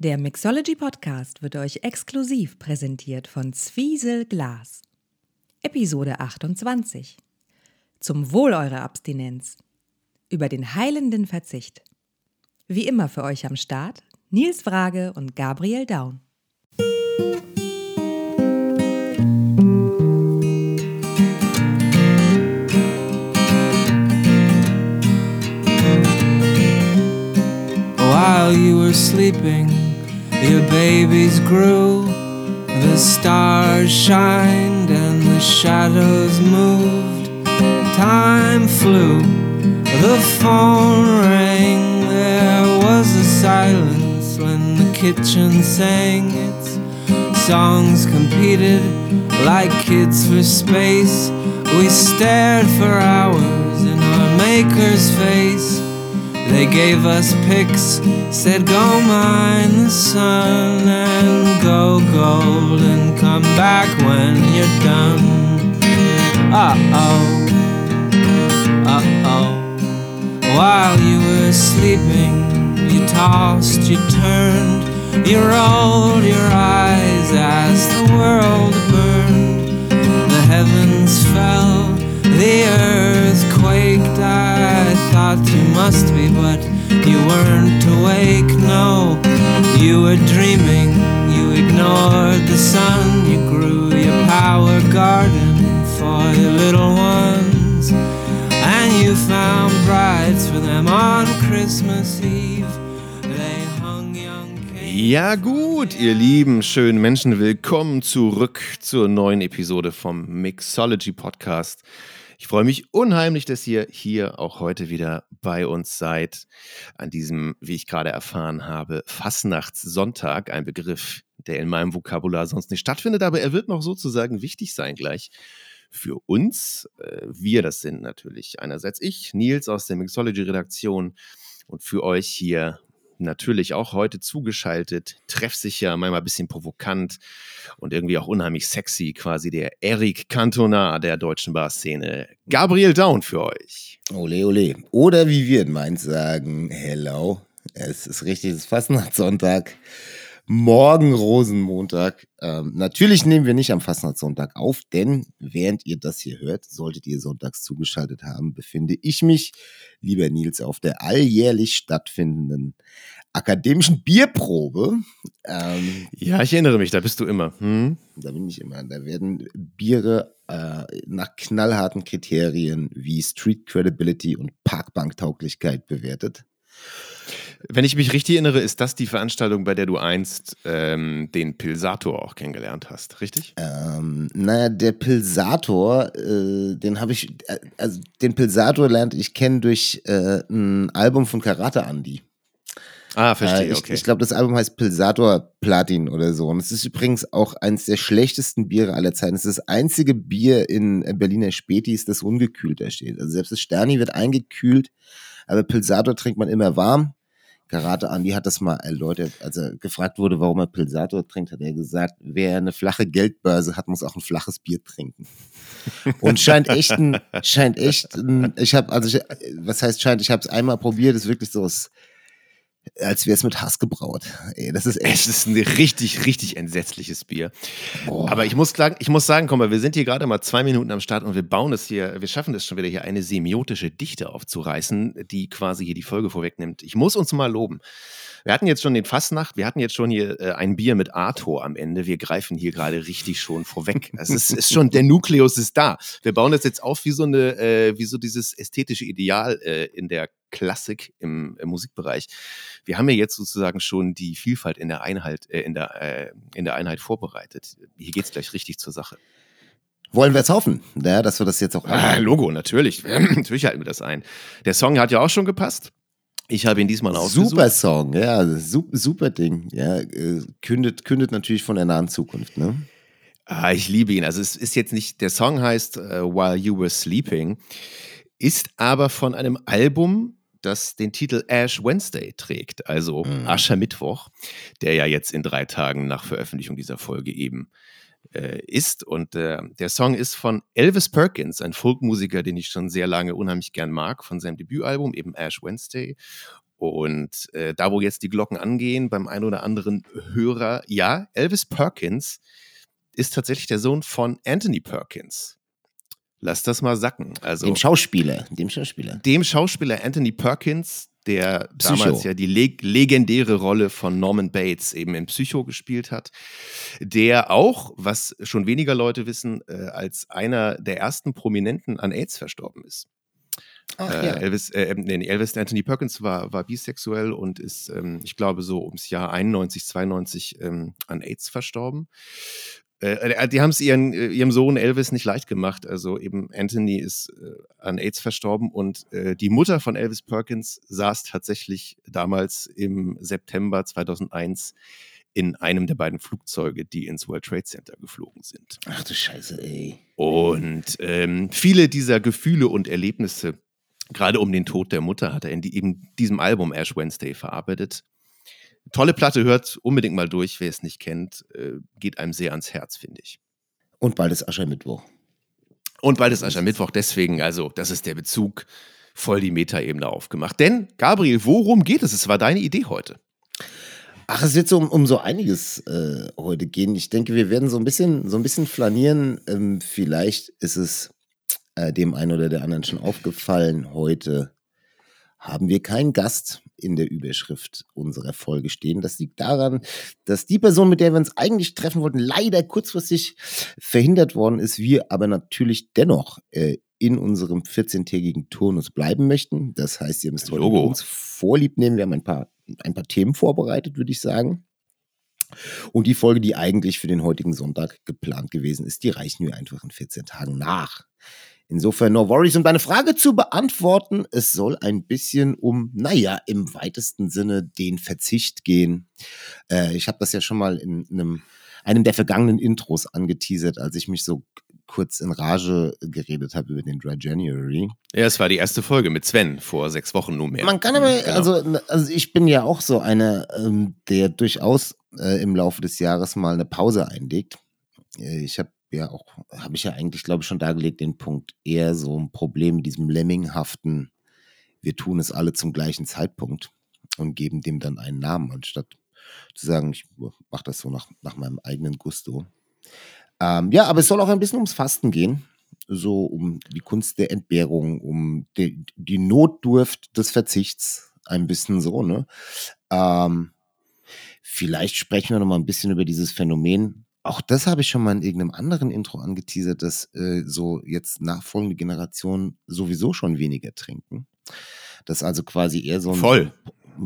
Der Mixology Podcast wird euch exklusiv präsentiert von Zwiesel Glas. Episode 28. Zum Wohl eurer Abstinenz. Über den heilenden Verzicht. Wie immer für euch am Start Nils Frage und Gabriel Daun. While you were sleeping, your babies grew. The stars shined and the shadows moved. Time flew, the phone rang. There was a silence when the kitchen sang its songs competed like kids for space. We stared for hours in our maker's face. They gave us pics, said go mine the sun and go gold and come back when you're done. Uh oh, uh oh. While you were sleeping, you tossed, you turned, you rolled your eyes as the world burned. The heavens fell, the earth quaked. I thought you must be, but you weren't awake. No, you were dreaming. You ignored the sun. You grew your power garden for your little ones. And you found brides for them on Christmas Eve. Ja gut, ihr lieben, schönen Menschen, willkommen zurück zur neuen Episode vom Mixology Podcast. Ich freue mich unheimlich, dass ihr hier auch heute wieder bei uns seid. An diesem, wie ich gerade erfahren habe, Fastnachtssonntag, ein Begriff, der in meinem Vokabular sonst nicht stattfindet, aber er wird noch sozusagen wichtig sein gleich für uns. Äh, Wir, das sind natürlich einerseits ich, Nils aus der Mixology-Redaktion und für euch hier natürlich auch heute zugeschaltet, treffsicher, manchmal ein bisschen provokant und irgendwie auch unheimlich sexy, quasi der Eric Cantona der deutschen Bar-Szene. Gabriel Down für euch. Ole, ole. Oder wie wir in Mainz sagen, hello. Es ist richtig, es ist Fastnachtssonntag. Morgen Rosenmontag. Ähm, natürlich nehmen wir nicht am Fastnachtssonntag auf, denn während ihr das hier hört, solltet ihr sonntags zugeschaltet haben, befinde ich mich, lieber Nils, auf der alljährlich stattfindenden akademischen Bierprobe. Ähm, Ja, ich erinnere mich, da bist du immer. Hm? da bin ich immer. Da werden Biere äh, nach knallharten Kriterien wie Street Credibility und Parkbanktauglichkeit bewertet. Wenn ich mich richtig erinnere, ist das die Veranstaltung, bei der du einst ähm, den Pilsator auch kennengelernt hast, richtig? Ähm, naja, der Pilsator, äh, den habe ich, äh, also den Pilsator lernte ich kennen durch äh, ein Album von Karate Andy. Ah, Äh, verstehe, ich okay. ich glaube, das Album heißt Pilsator Platin oder so. Und es ist übrigens auch eines der schlechtesten Biere aller Zeiten. Es ist das einzige Bier in äh, Berliner Spätis, das ungekühlt da steht. Also selbst das Sterni wird eingekühlt, aber Pilsator trinkt man immer warm. Karate Andi hat das mal erläutert, als er gefragt wurde, warum er Pilsator trinkt, hat er gesagt, wer eine flache Geldbörse hat, muss auch ein flaches Bier trinken. Und scheint echt ein, scheint echt ein, ich habe, also ich, was heißt scheint, ich habe es einmal probiert, ist wirklich so, es- als wäre es mit Hass gebraut. Ey, das ist Es echt. ist ein richtig, richtig entsetzliches Bier. Boah. Aber ich muss, sagen, ich muss sagen, komm mal, wir sind hier gerade mal zwei Minuten am Start und wir bauen es hier, wir schaffen es schon wieder hier eine semiotische Dichte aufzureißen, die quasi hier die Folge vorwegnimmt. Ich muss uns mal loben. Wir hatten jetzt schon den Fastnacht, wir hatten jetzt schon hier äh, ein Bier mit Arthur am Ende. Wir greifen hier gerade richtig schon vorweg. Es ist, ist schon, der Nukleus ist da. Wir bauen das jetzt auf wie so eine, äh, wie so dieses ästhetische Ideal äh, in der Klassik im, im Musikbereich. Wir haben ja jetzt sozusagen schon die Vielfalt in der Einheit, äh, in der, äh, in der Einheit vorbereitet. Hier geht's gleich richtig zur Sache. Wollen wir jetzt hoffen, ja, dass wir das jetzt auch Ah, Logo, natürlich. natürlich halten wir das ein. Der Song hat ja auch schon gepasst. Ich habe ihn diesmal ausgesucht. Super Song, ja, super, super Ding. Ja, äh, kündet, kündet natürlich von der nahen Zukunft, ne? Ah, ich liebe ihn. Also es ist jetzt nicht, der Song heißt äh, While You Were Sleeping, ist aber von einem Album, das den Titel Ash Wednesday trägt, also Mhm. Aschermittwoch, der ja jetzt in drei Tagen nach Veröffentlichung dieser Folge eben äh, ist. Und äh, der Song ist von Elvis Perkins, ein Folkmusiker, den ich schon sehr lange unheimlich gern mag, von seinem Debütalbum, eben Ash Wednesday. Und äh, da, wo jetzt die Glocken angehen, beim einen oder anderen Hörer, ja, Elvis Perkins ist tatsächlich der Sohn von Anthony Perkins. Lass das mal sacken. Also, dem Schauspieler, dem Schauspieler. Dem Schauspieler Anthony Perkins, der Psycho. damals ja die leg legendäre Rolle von Norman Bates eben in Psycho gespielt hat, der auch, was schon weniger Leute wissen, äh, als einer der ersten Prominenten an AIDS verstorben ist. Ach Äh, ja. Elvis, äh, nee, Elvis Anthony Perkins war, war bisexuell und ist, ähm, ich glaube, so ums Jahr 91, 92 ähm, an AIDS verstorben. Äh, äh, die haben es äh, ihrem Sohn Elvis nicht leicht gemacht. Also eben Anthony ist äh, an AIDS verstorben und äh, die Mutter von Elvis Perkins saß tatsächlich damals im September 2001 in einem der beiden Flugzeuge, die ins World Trade Center geflogen sind. Ach du Scheiße, ey. Und ähm, viele dieser Gefühle und Erlebnisse, gerade um den Tod der Mutter, hat er in die, eben diesem Album Ash Wednesday verarbeitet. Tolle Platte, hört unbedingt mal durch, wer es nicht kennt. Äh, geht einem sehr ans Herz, finde ich. Und bald ist Aschermittwoch. Und bald ist Aschermittwoch, deswegen, also, das ist der Bezug, voll die Metaebene aufgemacht. Denn, Gabriel, worum geht es? Es war deine Idee heute. Ach, es wird so um, um so einiges äh, heute gehen. Ich denke, wir werden so ein bisschen, so ein bisschen flanieren. Ähm, vielleicht ist es äh, dem einen oder der anderen schon aufgefallen. Heute haben wir keinen Gast in der Überschrift unserer Folge stehen. Das liegt daran, dass die Person, mit der wir uns eigentlich treffen wollten, leider kurzfristig verhindert worden ist. Wir aber natürlich dennoch äh, in unserem 14-tägigen Turnus bleiben möchten. Das heißt, ihr müsst heute uns vorlieb nehmen. Wir haben ein paar, ein paar Themen vorbereitet, würde ich sagen. Und die Folge, die eigentlich für den heutigen Sonntag geplant gewesen ist, die reichen wir einfach in 14 Tagen nach. Insofern no worries. Um deine Frage zu beantworten, es soll ein bisschen um, naja, im weitesten Sinne den Verzicht gehen. Äh, ich habe das ja schon mal in einem, einem der vergangenen Intros angeteasert, als ich mich so kurz in Rage geredet habe über den Dry January. Ja, es war die erste Folge mit Sven vor sechs Wochen nunmehr. Man kann aber, Genau. also, also ich bin ja auch so einer, ähm, der durchaus äh, im Laufe des Jahres mal eine Pause einlegt. Äh, ich habe ja auch, habe ich ja eigentlich, glaube ich, schon dargelegt, den Punkt eher so ein Problem mit diesem Lemminghaften, wir tun es alle zum gleichen Zeitpunkt und geben dem dann einen Namen, anstatt zu sagen, ich mache das so nach, nach meinem eigenen Gusto. Ähm, ja, aber es soll auch ein bisschen ums Fasten gehen. So um die Kunst der Entbehrung, um die, die Notdurft des Verzichts. Ein bisschen so, ne? Ähm, vielleicht sprechen wir noch mal ein bisschen über dieses Phänomen. Auch das habe ich schon mal in irgendeinem anderen Intro angeteasert, dass äh, so jetzt nachfolgende Generationen sowieso schon weniger trinken. Das ist also quasi eher so ein, Voll.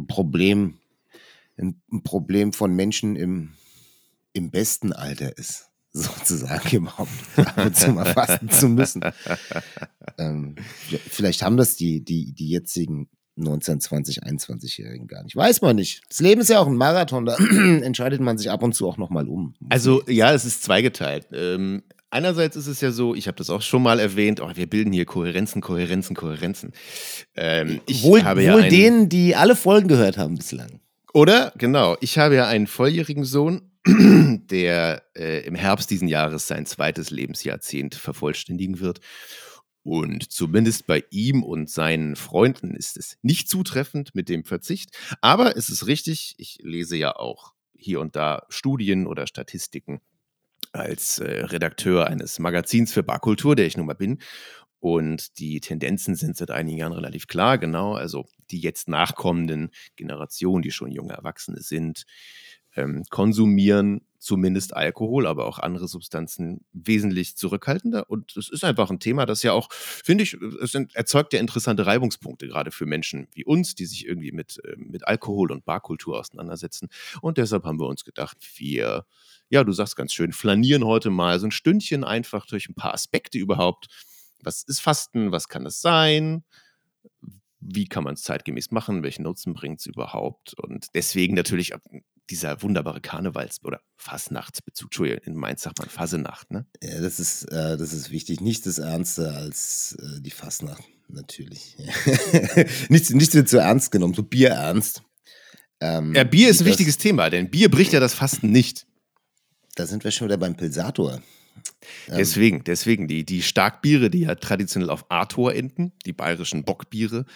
Problem, ein, ein Problem von Menschen im, im besten Alter ist, sozusagen überhaupt ab und zu mal fasten zu müssen. Ähm, vielleicht haben das die, die, die jetzigen 19, 20, 21-Jährigen gar nicht. Weiß man nicht. Das Leben ist ja auch ein Marathon, da entscheidet man sich ab und zu auch nochmal um. Also ja, es ist zweigeteilt. Ähm, einerseits ist es ja so, ich habe das auch schon mal erwähnt, oh, wir bilden hier Kohärenzen, Kohärenzen, Kohärenzen. Ähm, ich wohl habe ja wohl einen, denen, die alle Folgen gehört haben bislang. Oder? Genau. Ich habe ja einen volljährigen Sohn, der äh, im Herbst diesen Jahres sein zweites Lebensjahrzehnt vervollständigen wird. Und zumindest bei ihm und seinen Freunden ist es nicht zutreffend mit dem Verzicht. Aber es ist richtig, ich lese ja auch hier und da Studien oder Statistiken als äh, Redakteur eines Magazins für Barkultur, der ich nun mal bin. Und die Tendenzen sind seit einigen Jahren relativ klar, genau. Also die jetzt nachkommenden Generationen, die schon junge Erwachsene sind, ähm, konsumieren zumindest Alkohol, aber auch andere Substanzen wesentlich zurückhaltender. Und es ist einfach ein Thema, das ja auch, finde ich, es erzeugt ja interessante Reibungspunkte, gerade für Menschen wie uns, die sich irgendwie mit, äh, mit Alkohol und Barkultur auseinandersetzen. Und deshalb haben wir uns gedacht, wir, ja, du sagst ganz schön, flanieren heute mal so ein Stündchen einfach durch ein paar Aspekte überhaupt. Was ist Fasten? Was kann es sein? Wie kann man es zeitgemäß machen? Welchen Nutzen bringt es überhaupt? Und deswegen natürlich dieser wunderbare Karnevals- oder Fasnachtsbezug. Entschuldigung, in Mainz sagt man Fasenacht, ne? Ja, das ist, äh, das ist wichtig. Nichts ist ernster als äh, die Fastnacht, natürlich. nichts, nichts wird so ernst genommen, so Bier ernst. Ähm, Ja, Bier ist ein das- wichtiges Thema, denn Bier bricht ja das Fasten nicht. Da sind wir schon wieder beim Pilsator. Ähm, Deswegen, deswegen, die, die Starkbiere, die ja traditionell auf Arthur enden, die bayerischen Bockbiere,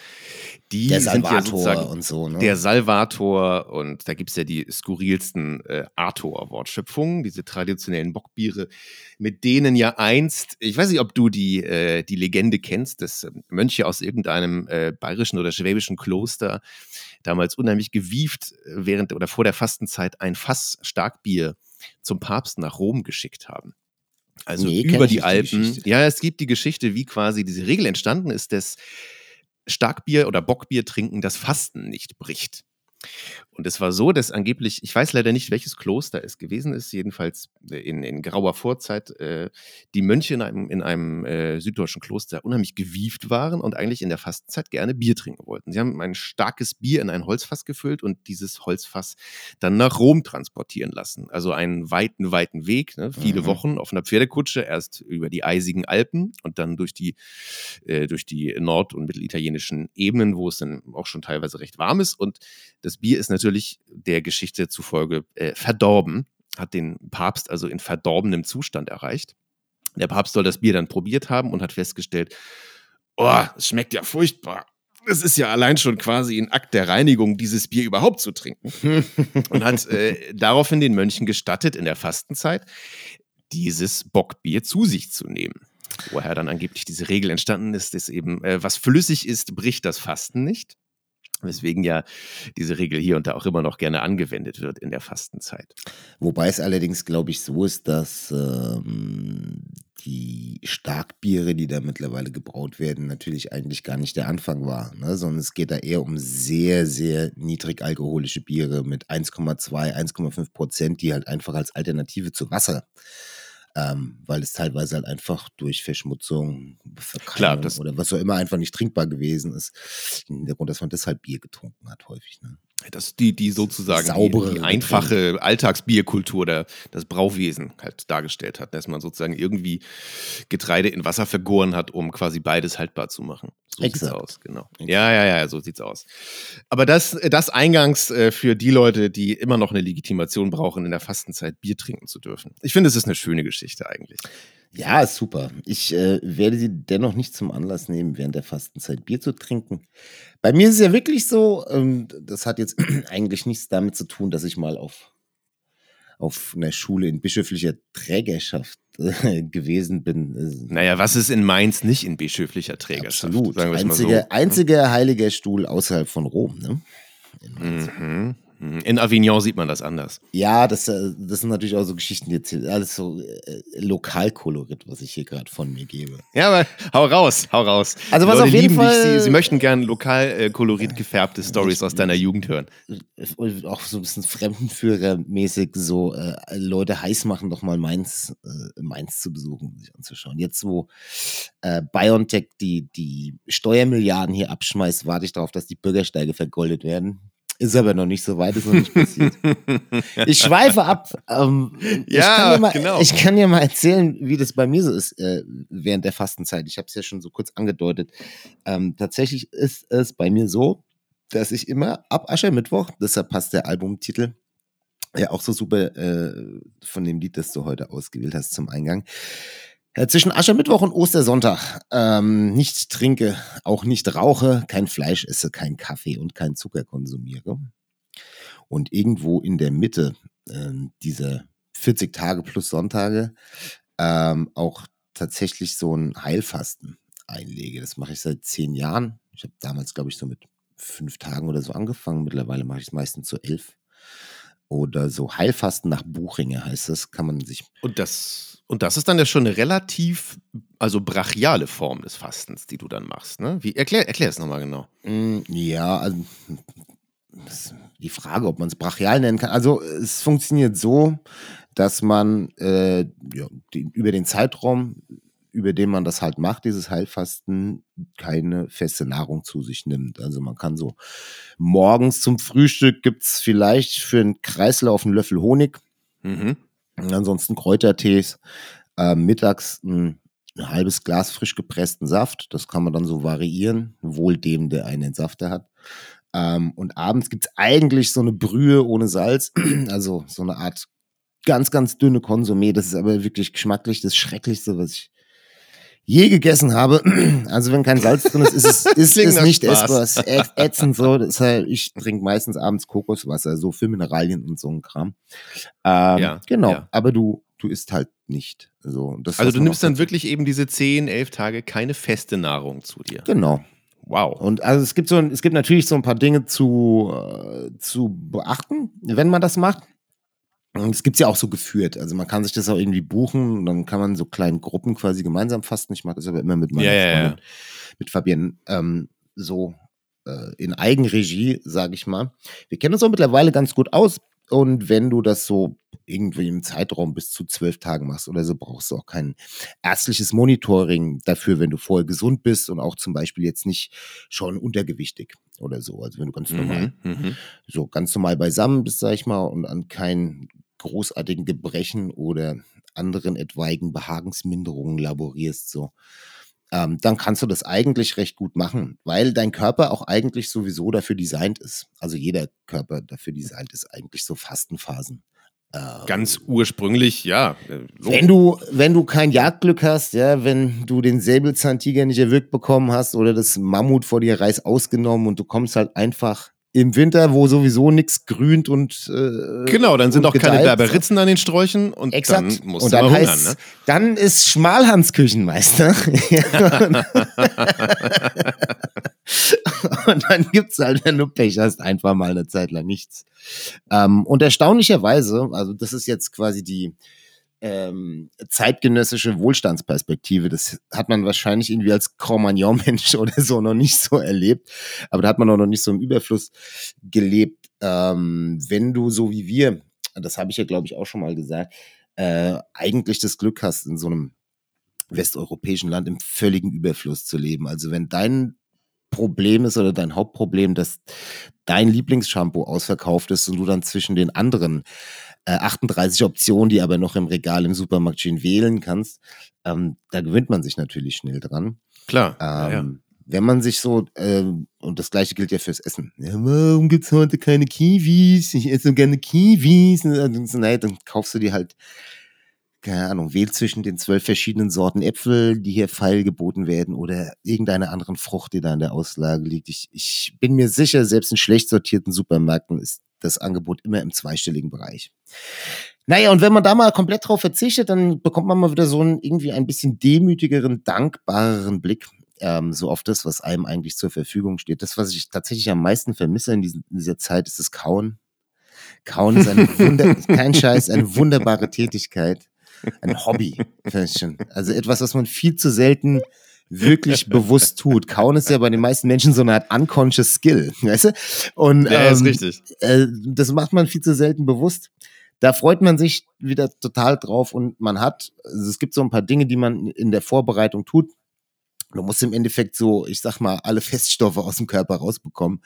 die der sind ja Salvator sozusagen und so, ne? der Salvator und da gibt es ja die skurrilsten äh, Arthur-Wortschöpfungen, diese traditionellen Bockbiere, mit denen ja einst, ich weiß nicht, ob du die, äh, die Legende kennst, dass äh, Mönche aus irgendeinem äh, bayerischen oder schwäbischen Kloster damals unheimlich gewieft äh, während oder vor der Fastenzeit ein Fass Starkbier zum Papst nach Rom geschickt haben. Also Nee, über die die Alpen. Geschichte. ja, es gibt die Geschichte, wie quasi diese Regel entstanden ist, dass Starkbier oder Bockbier trinken das Fasten nicht bricht. Und es war so, dass angeblich, ich weiß leider nicht, welches Kloster es gewesen ist, jedenfalls in, in grauer Vorzeit, äh, die Mönche in einem, in einem äh, süddeutschen Kloster unheimlich gewieft waren und eigentlich in der Fastenzeit gerne Bier trinken wollten. Sie haben ein starkes Bier in ein Holzfass gefüllt und dieses Holzfass dann nach Rom transportieren lassen. Also einen weiten, weiten Weg, ne? viele Mhm. Wochen auf einer Pferdekutsche, erst über die eisigen Alpen und dann durch die, äh, durch die nord- und mittelitalienischen Ebenen, wo es dann auch schon teilweise recht warm ist. Und das Bier ist natürlich der Geschichte zufolge äh, verdorben, hat den Papst also in verdorbenem Zustand erreicht. Der Papst soll das Bier dann probiert haben und hat festgestellt, oh, es schmeckt ja furchtbar. Es ist ja allein schon quasi ein Akt der Reinigung, dieses Bier überhaupt zu trinken. und hat äh, daraufhin den Mönchen gestattet, in der Fastenzeit dieses Bockbier zu sich zu nehmen. Woher dann angeblich diese Regel entstanden ist, dass eben, äh, was flüssig ist, bricht das Fasten nicht. Weswegen ja diese Regel hier und da auch immer noch gerne angewendet wird in der Fastenzeit. Wobei es allerdings, glaube ich, so ist, dass ähm, die Starkbiere, die da mittlerweile gebraut werden, natürlich eigentlich gar nicht der Anfang war, ne? sondern es geht da eher um sehr, sehr niedrig alkoholische Biere mit 1,2, 1,5 Prozent, die halt einfach als Alternative zu Wasser, ähm, weil es teilweise halt einfach durch Verschmutzung, Klar, das- oder was auch immer einfach nicht trinkbar gewesen ist. Der Grund, dass man deshalb Bier getrunken hat, häufig. Ne? Das die, die sozusagen Saubere die, die einfache Alltagsbierkultur, der, das Brauwesen halt dargestellt hat, dass man sozusagen irgendwie Getreide in Wasser vergoren hat, um quasi beides haltbar zu machen. So sieht's Exakt. aus, genau. Exakt. Ja, ja, ja, so sieht's aus. Aber das, das eingangs äh, für die Leute, die immer noch eine Legitimation brauchen, in der Fastenzeit Bier trinken zu dürfen. Ich finde, es ist eine schöne Geschichte eigentlich. Ja, ist super. Ich äh, werde sie dennoch nicht zum Anlass nehmen, während der Fastenzeit Bier zu trinken. Bei mir ist es ja wirklich so, ähm, das hat jetzt eigentlich nichts damit zu tun, dass ich mal auf, auf einer Schule in bischöflicher Trägerschaft äh, gewesen bin. Naja, was ist in Mainz nicht in bischöflicher Trägerschaft? Absolut. Sagen mal so. Einziger, einziger heiliger Stuhl außerhalb von Rom. Ne? In Mainz. Mhm. Mhm. In Avignon sieht man das anders. Ja, das, äh, das sind natürlich auch so Geschichten, die erzählen. Alles so äh, Lokalkolorit, was ich hier gerade von mir gebe. Ja, aber hau raus, hau raus. Also was Leute auf jeden lieben Fall- dich, sie, sie möchten gern lokal äh, gefärbte Stories aus deiner Jugend hören. Und auch so ein bisschen Fremdenführermäßig so äh, Leute heiß machen, doch mal Mainz, äh, Mainz zu besuchen, sich anzuschauen. Jetzt, wo äh, BioNTech die, die Steuermilliarden hier abschmeißt, warte ich darauf, dass die Bürgersteige vergoldet werden. Ist aber noch nicht so weit, ist noch nicht passiert. Ich schweife ab. Ähm, ich Ja, kann dir mal, genau. Ich kann dir mal erzählen, wie das bei mir so ist äh, während der Fastenzeit. Ich habe es ja schon so kurz angedeutet. Ähm, tatsächlich ist es bei mir so, dass ich immer ab Aschermittwoch, deshalb passt der Albumtitel ja auch so super äh, von dem Lied, das du heute ausgewählt hast zum Eingang. Äh, zwischen Aschermittwoch und Ostersonntag ähm, nicht trinke, auch nicht rauche, kein Fleisch esse, kein Kaffee und kein Zucker konsumiere. Und irgendwo in der Mitte ähm, dieser 40 Tage plus Sonntage ähm, auch tatsächlich so ein Heilfasten einlege. Das mache ich seit zehn Jahren. Ich habe damals, glaube ich, so mit fünf Tagen oder so angefangen. Mittlerweile mache ich es meistens zu elf. Oder so Heilfasten nach Buchinger heißt das, kann man sich. Und das, und das ist dann ja schon eine relativ, also brachiale Form des Fastens, die du dann machst. Ne? Wie, erklär, erklär es nochmal genau. Mm, Ja, also die Frage, ob man es brachial nennen kann. Also es funktioniert so, dass man äh, ja, die, über den Zeitraum, über den man das halt macht, dieses Heilfasten, keine feste Nahrung zu sich nimmt. Also man kann so morgens zum Frühstück gibt's vielleicht für einen Kreislauf einen Löffel Honig, Mhm. Und ansonsten Kräutertees, äh, mittags ein, ein halbes Glas frisch gepressten Saft. Das kann man dann so variieren, wohl dem, der einen Entsafter hat. Ähm, und abends gibt's eigentlich so eine Brühe ohne Salz, also so eine Art ganz, ganz dünne Konsumé. Das ist aber wirklich geschmacklich das Schrecklichste, was ich je gegessen habe. Also wenn kein Salz drin ist, ist es, ist es nicht essbar. Es ist ätzend so. Halt, ich trinke meistens abends Kokoswasser, so für Mineralien und so ein Kram. Ähm, Ja, genau. ja. Aber du, du isst halt nicht. So, Also du nimmst dann wirklich eben diese 10, 11 Tage keine feste Nahrung zu dir. Genau. Wow. Und also es gibt so, ein- es gibt natürlich so ein paar Dinge zu, äh, zu beachten, wenn man das macht. Und es gibt ja auch so geführt. Also man kann sich das auch irgendwie buchen und dann kann man so kleinen Gruppen quasi gemeinsam fasten. Ich mache das aber immer mit meiner Ja, ja, ja. Freundin, mit Fabienne, ähm, so äh, in Eigenregie, sage ich mal. Wir kennen uns auch mittlerweile ganz gut aus. Und wenn du das so irgendwie im Zeitraum bis zu zwölf Tagen machst oder so, brauchst du auch kein ärztliches Monitoring dafür, wenn du vorher gesund bist und auch zum Beispiel jetzt nicht schon untergewichtig oder so. Also wenn du ganz normal Mhm, mhm. so ganz normal beisammen bist, sag ich mal, und an keinen großartigen Gebrechen oder anderen etwaigen Behagensminderungen laborierst, so, ähm, dann kannst du das eigentlich recht gut machen, weil dein Körper auch eigentlich sowieso dafür designt ist. Also jeder Körper dafür designt ist, eigentlich so Fastenphasen. Äh, Ganz ursprünglich, ja. äh, so. wenn du, wenn du kein Jagdglück hast, ja, wenn du den Säbelzahntiger nicht erwürgt bekommen hast oder das Mammut vor dir reiß ausgenommen und du kommst halt einfach im Winter, wo sowieso nichts grünt und äh, Genau, dann sind auch keine gedeiht, Berberitzen an den Sträuchen und Exakt. dann musst und dann heißt, hungern, ne? dann ist Schmalhans Küchenmeister. und dann gibt's halt, wenn du Pech hast, einfach mal eine Zeit lang nichts. Ähm, und erstaunlicherweise, also das ist jetzt quasi die ähm, zeitgenössische Wohlstandsperspektive. Das hat man wahrscheinlich irgendwie als Cro-Magnon-Mensch oder so noch nicht so erlebt. Aber da hat man auch noch nicht so im Überfluss gelebt. Ähm, wenn du so wie wir, das habe ich ja glaube ich auch schon mal gesagt, äh, eigentlich das Glück hast, in so einem westeuropäischen Land im völligen Überfluss zu leben. Also wenn dein Problem ist oder dein Hauptproblem, dass dein Lieblingsshampoo ausverkauft ist und du dann zwischen den anderen äh, 38 Optionen, die aber noch im Regal im Supermarkt stehen, wählen kannst, ähm, da gewöhnt man sich natürlich schnell dran. Klar. Ähm, ja. Wenn man sich so, ähm, und das gleiche gilt ja fürs Essen. Ja, warum gibt's heute keine Kiwis? Ich esse so gerne Kiwis. Und dann so, naja, dann kaufst du dir halt, keine Ahnung, wähl zwischen den zwölf verschiedenen Sorten Äpfel, die hier feil geboten werden, oder irgendeiner anderen Frucht, die da in der Auslage liegt. Ich, ich bin mir sicher, selbst in schlecht sortierten Supermärkten ist das Angebot immer im zweistelligen Bereich. Naja, und wenn man da mal komplett drauf verzichtet, dann bekommt man mal wieder so einen irgendwie ein bisschen demütigeren, dankbareren Blick ähm, so auf das, was einem eigentlich zur Verfügung steht. Das, was ich tatsächlich am meisten vermisse in, diesen, in dieser Zeit, ist das Kauen. Kauen ist eine Wunder, kein Scheiß, eine wunderbare Tätigkeit, ein Hobby. Also etwas, was man viel zu selten wirklich bewusst tut. Kauen ist ja bei den meisten Menschen so eine Art unconscious Skill, weißt du? Und ja, ist ähm, richtig. äh, das macht man viel zu selten bewusst. Da freut man sich wieder total drauf und man hat, also es gibt so ein paar Dinge, die man in der Vorbereitung tut. Du musst im Endeffekt so, ich sag mal, alle Feststoffe aus dem Körper rausbekommen.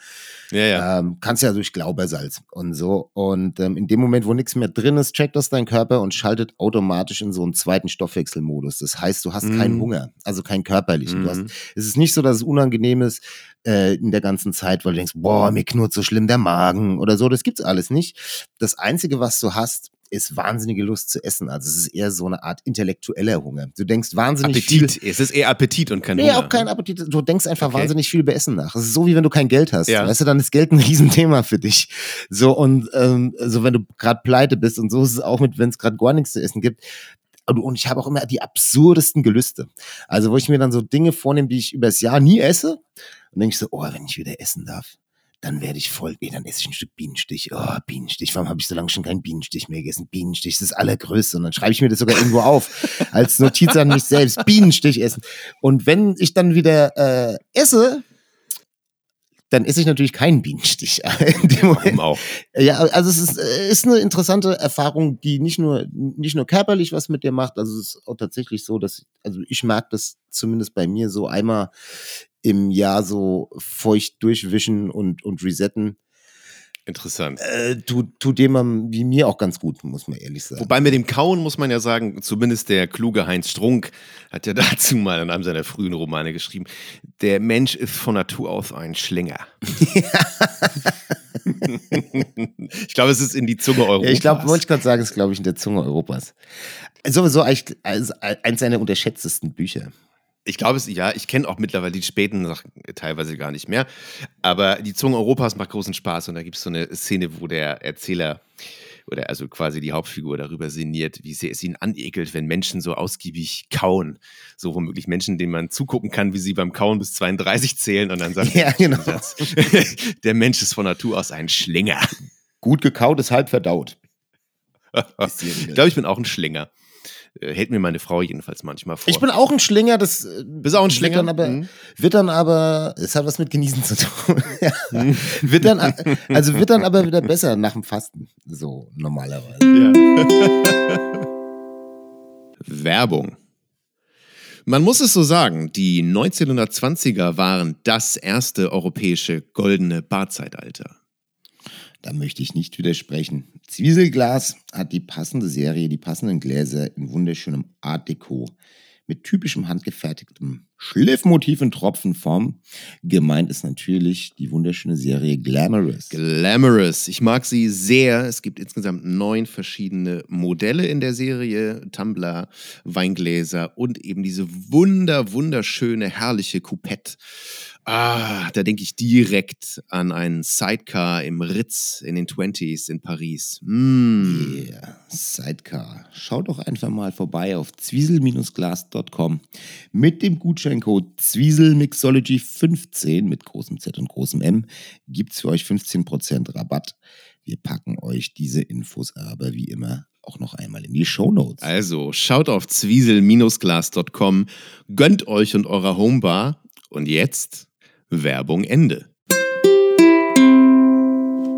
Ja, ja. Ähm, kannst ja durch Glaubersalz und so. Und ähm, in dem Moment, wo nichts mehr drin ist, checkt das dein Körper und schaltet automatisch in so einen zweiten Stoffwechselmodus. Das heißt, du hast keinen Mhm. Hunger, also keinen körperlichen. Du hast Mhm. es ist nicht so, dass es unangenehm ist äh, in der ganzen Zeit, weil du denkst, boah, mir knurrt so schlimm der Magen oder so. Das gibt's alles nicht. Das Einzige, was du hast, ist wahnsinnige Lust zu essen. Also es ist eher so eine Art intellektueller Hunger. Du denkst wahnsinnig viel. Appetit. Es ist eher Appetit und kein Nee, Hunger. auch kein Appetit. Du denkst einfach Okay. wahnsinnig viel über Essen nach. Es ist so, wie wenn du kein Geld hast. Ja. Weißt du, dann ist Geld ein Riesenthema für dich. So, und ähm, also wenn du gerade pleite bist und so ist es auch mit, wenn es gerade gar nichts zu essen gibt. Und und ich habe auch immer die absurdesten Gelüste. Also, wo ich mir dann so Dinge vornehme, die ich übers Jahr nie esse. Und denke ich so, oh, wenn ich wieder essen darf, dann werde ich voll, nee, dann esse ich ein Stück Bienenstich. Oh, Bienenstich, warum habe ich so lange schon keinen Bienenstich mehr gegessen? Bienenstich ist das Allergrößte. Und dann schreibe ich mir das sogar irgendwo auf, als Notiz an mich selbst. Bienenstich essen. Und wenn ich dann wieder äh, esse, dann esse ich natürlich keinen Bienenstich. In dem Moment. Auch? Ja, also es ist, äh, ist eine interessante Erfahrung, die nicht nur, nicht nur körperlich was mit dir macht, also es ist auch tatsächlich so, dass, also ich mag das zumindest bei mir so einmal im Jahr so feucht durchwischen und, und resetten, Interessant. äh, tut, tut jemandem wie mir auch ganz gut, muss man ehrlich sagen. Wobei mit dem Kauen muss man ja sagen, zumindest der kluge Heinz Strunk hat ja dazu mal in einem seiner frühen Romane geschrieben, der Mensch ist von Natur aus ein Schlinger. ich glaube, es ist in die Zunge Europas. Ja, ich glaube, wollte ich gerade sagen, es ist, glaube ich, in der Zunge Europas. Sowieso eigentlich also eins seiner unterschätztesten Bücher. Ich glaube es, ja, ich kenne auch mittlerweile die späten Sachen teilweise gar nicht mehr. Aber die Zunge Europas macht großen Spaß und da gibt es so eine Szene, wo der Erzähler oder also quasi die Hauptfigur darüber sinniert, wie sehr es ihn anekelt, wenn Menschen so ausgiebig kauen. So womöglich Menschen, denen man zugucken kann, wie sie beim Kauen bis 32 zählen und dann sagt Ja, genau. Satz, der Mensch ist von Natur aus ein Schlinger. Gut gekaut ist halb verdaut. Ich glaube, ich bin auch ein Schlinger. Äh, Hält mir meine Frau jedenfalls manchmal vor. Ich bin auch ein Schlinger, das äh, Bist auch ein Schlinger? Wird dann aber, Mhm. wird dann aber, es hat was mit Genießen zu tun. ja. wird dann, also wird dann aber wieder besser nach dem Fasten. So normalerweise. Werbung. Man muss es so sagen, die 1920er waren das erste europäische goldene Barzeitalter. Da möchte ich nicht widersprechen. Zwieselglas hat die passende Serie, die passenden Gläser in wunderschönem Art Deco mit typischem handgefertigtem Schliffmotiv in Tropfenform. Gemeint ist natürlich die wunderschöne Serie Glamorous. Glamorous. Ich mag sie sehr. Es gibt insgesamt neun verschiedene Modelle in der Serie. Tumbler, Weingläser und eben diese wunder, wunderschöne, herrliche Coupette. Ah, da denke ich direkt an einen Sidecar im Ritz in den 20s in Paris. Mm. Yeah, Sidecar. Schaut doch einfach mal vorbei auf zwiesel-glas.com. Mit dem Gutscheincode ZwieselMixology15 mit großem Z und großem M gibt es für euch 15% Rabatt. Wir packen euch diese Infos aber wie immer auch noch einmal in die Shownotes. Also schaut auf zwiesel-glas.com, gönnt euch und eurer Homebar und jetzt Werbung Ende.